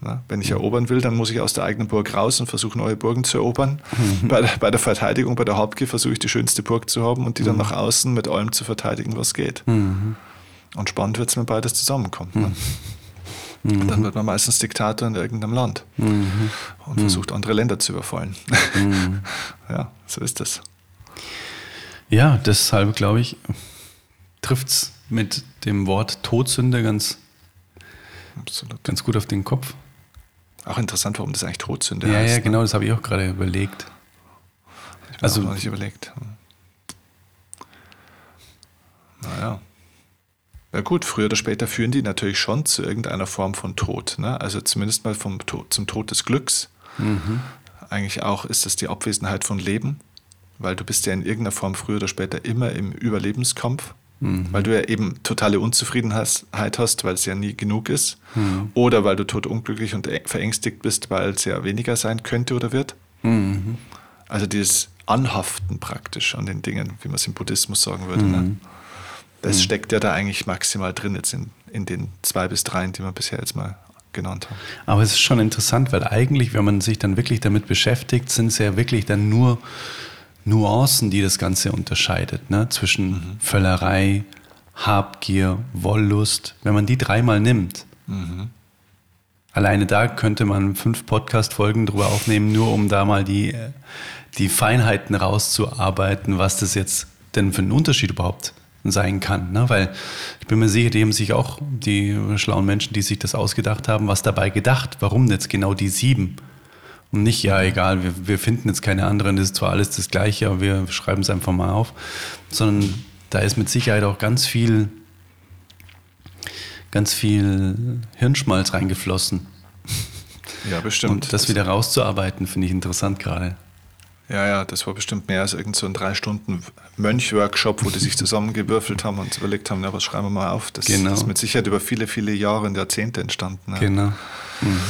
Na, wenn ich erobern will, dann muss ich aus der eigenen Burg raus und versuche neue Burgen zu erobern. Bei, der, bei der Verteidigung, bei der Hauptgier versuche ich die schönste Burg zu haben und die dann nach außen mit allem zu verteidigen, was geht. Und spannend wird es, wenn beides zusammenkommt. Ne? Und dann wird man meistens Diktator in irgendeinem Land und versucht, andere Länder zu überfallen. ja, so ist das. Ja, deshalb glaube ich, trifft es mit dem Wort Todsünde ganz, Absolut. ganz gut auf den Kopf. Auch interessant, warum das eigentlich Todsünde ja, heißt. Ja, ne? genau, das habe ich auch gerade überlegt. Ich also noch nicht überlegt. Naja. Ja gut, früher oder später führen die natürlich schon zu irgendeiner Form von Tod. Ne? Also zumindest mal vom Tod, zum Tod des Glücks. Mhm. Eigentlich auch ist das die Abwesenheit von Leben, weil du bist ja in irgendeiner Form früher oder später immer im Überlebenskampf, mhm. weil du ja eben totale Unzufriedenheit hast, weil es ja nie genug ist. Mhm. Oder weil du totunglücklich und verängstigt bist, weil es ja weniger sein könnte oder wird. Mhm. Also dieses Anhaften praktisch an den Dingen, wie man es im Buddhismus sagen würde. Ne? Das mhm. steckt ja da eigentlich maximal drin jetzt in, in den zwei bis dreien, die wir bisher jetzt mal genannt haben. Aber es ist schon interessant, weil eigentlich, wenn man sich dann wirklich damit beschäftigt, sind es ja wirklich dann nur Nuancen, die das Ganze unterscheidet, ne? zwischen mhm. Völlerei, Habgier, Wollust. Wenn man die dreimal nimmt, mhm. alleine da könnte man fünf Podcast-Folgen drüber aufnehmen, nur um da mal die, die Feinheiten rauszuarbeiten, was das jetzt denn für einen Unterschied überhaupt sein kann. Ne? Weil ich bin mir sicher, die haben sich auch, die schlauen Menschen, die sich das ausgedacht haben, was dabei gedacht. Warum jetzt genau die sieben? Und nicht, ja, egal, wir, wir finden jetzt keine anderen, das ist zwar alles das Gleiche, aber wir schreiben es einfach mal auf. Sondern da ist mit Sicherheit auch ganz viel, ganz viel Hirnschmalz reingeflossen. Ja, bestimmt. Und das wieder rauszuarbeiten, finde ich interessant gerade. Ja, ja, das war bestimmt mehr als irgend so ein drei Stunden Mönch-Workshop, wo die sich zusammengewürfelt haben und überlegt haben, ja, was schreiben wir mal auf. Das genau. ist mit Sicherheit über viele, viele Jahre und Jahrzehnte entstanden. Ja. Genau. Mhm.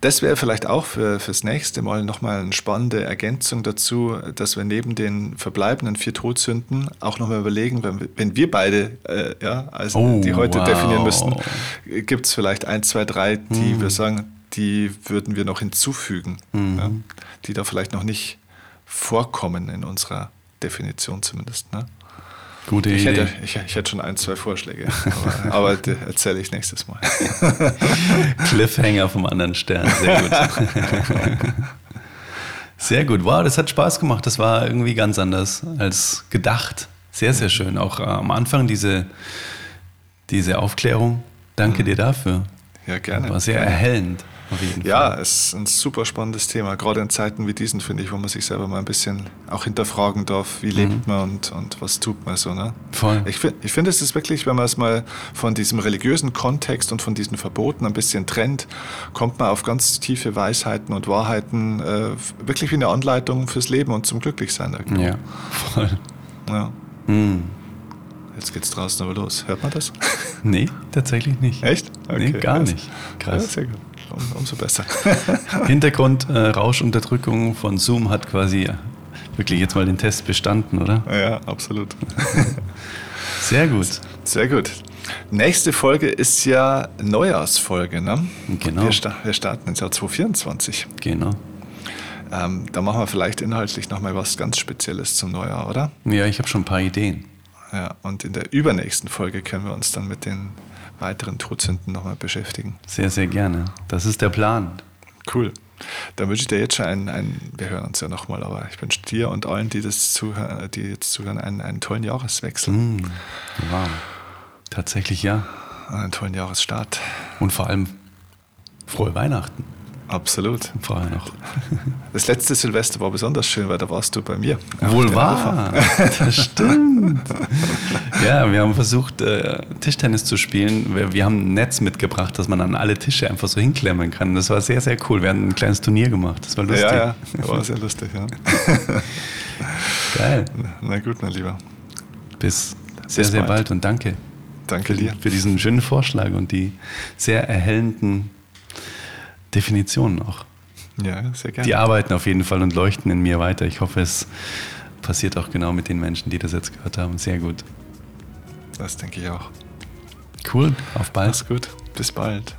Das wäre vielleicht auch für, fürs nächste Mal nochmal eine spannende Ergänzung dazu, dass wir neben den verbleibenden vier Todsünden auch nochmal überlegen, wenn, wenn wir beide äh, ja, also oh, die heute wow. definieren müssten, gibt es vielleicht ein, zwei, drei, die mhm. wir sagen, die würden wir noch hinzufügen, mhm. ja, die da vielleicht noch nicht vorkommen in unserer Definition zumindest. Ne? Gute ich Idee. Hätte, ich, ich, hätte schon ein, zwei Vorschläge, aber, aber erzähle ich nächstes Mal. Cliffhanger vom anderen Stern, sehr gut. Sehr gut, wow, das hat Spaß gemacht. Das war irgendwie ganz anders als gedacht. Sehr, sehr schön. Auch äh, am Anfang diese, diese Aufklärung. Danke mhm. dir dafür. Ja, gerne. War sehr gerne. erhellend ja, es ist ein super spannendes Thema, gerade in Zeiten wie diesen, finde ich, wo man sich selber mal ein bisschen auch hinterfragen darf, wie mhm. lebt man und, und was tut man so. Ne? Voll. Ich, ich finde, es ist wirklich, wenn man es mal von diesem religiösen Kontext und von diesen Verboten ein bisschen trennt, kommt man auf ganz tiefe Weisheiten und Wahrheiten, äh, wirklich wie eine Anleitung fürs Leben und zum Glücklichsein. Ja, voll. Ja. Mhm. Jetzt geht's draußen aber los. Hört man das? Nee, tatsächlich nicht. Echt? Okay. Nee, gar nicht. Krass. Ja, sehr gut um, umso besser. Hintergrund äh, Rauschunterdrückung von Zoom hat quasi wirklich jetzt mal den Test bestanden, oder? Ja, absolut. Sehr gut. Sehr gut. Nächste Folge ist ja Neujahrsfolge, ne? Genau. Wir, sta wir starten ins Jahr 2024. Genau. Ähm, da machen wir vielleicht inhaltlich nochmal was ganz Spezielles zum Neujahr, oder? Ja, ich habe schon ein paar Ideen. Ja, und in der übernächsten Folge können wir uns dann mit den weiteren Todsünden nochmal beschäftigen. Sehr, sehr gerne. Das ist der Plan. Cool. Dann wünsche ich dir jetzt schon einen, einen wir hören uns ja nochmal, aber ich wünsche dir und allen, die das zuhören, die jetzt zuhören, einen, einen tollen Jahreswechsel. Mm, wow. Tatsächlich ja. Einen tollen Jahresstart. Und vor allem frohe Weihnachten. Absolut. Vorher noch. Das letzte Silvester war besonders schön, weil da warst du bei mir. Wohl wahr. Das stimmt. Ja, wir haben versucht, äh, Tischtennis zu spielen. Wir, wir, haben ein Netz mitgebracht, dass man an alle Tische einfach so hinklemmen kann. Das war sehr, sehr cool. Wir haben ein kleines Turnier gemacht. Das war lustig. Ja, ja. war sehr lustig, ja. Geil. Na gut, mein Lieber. Bis sehr, Bis sehr bald. bald und danke. Danke dir. Für diesen schönen Vorschlag und die sehr erhellenden Definitionen auch. Ja, sehr gerne. Die arbeiten auf jeden Fall und leuchten in mir weiter. Ich hoffe, es passiert auch genau mit den Menschen, die das jetzt gehört haben. Sehr gut. Das denke ich auch. Cool, auf bald. Mach's gut. Bis bald.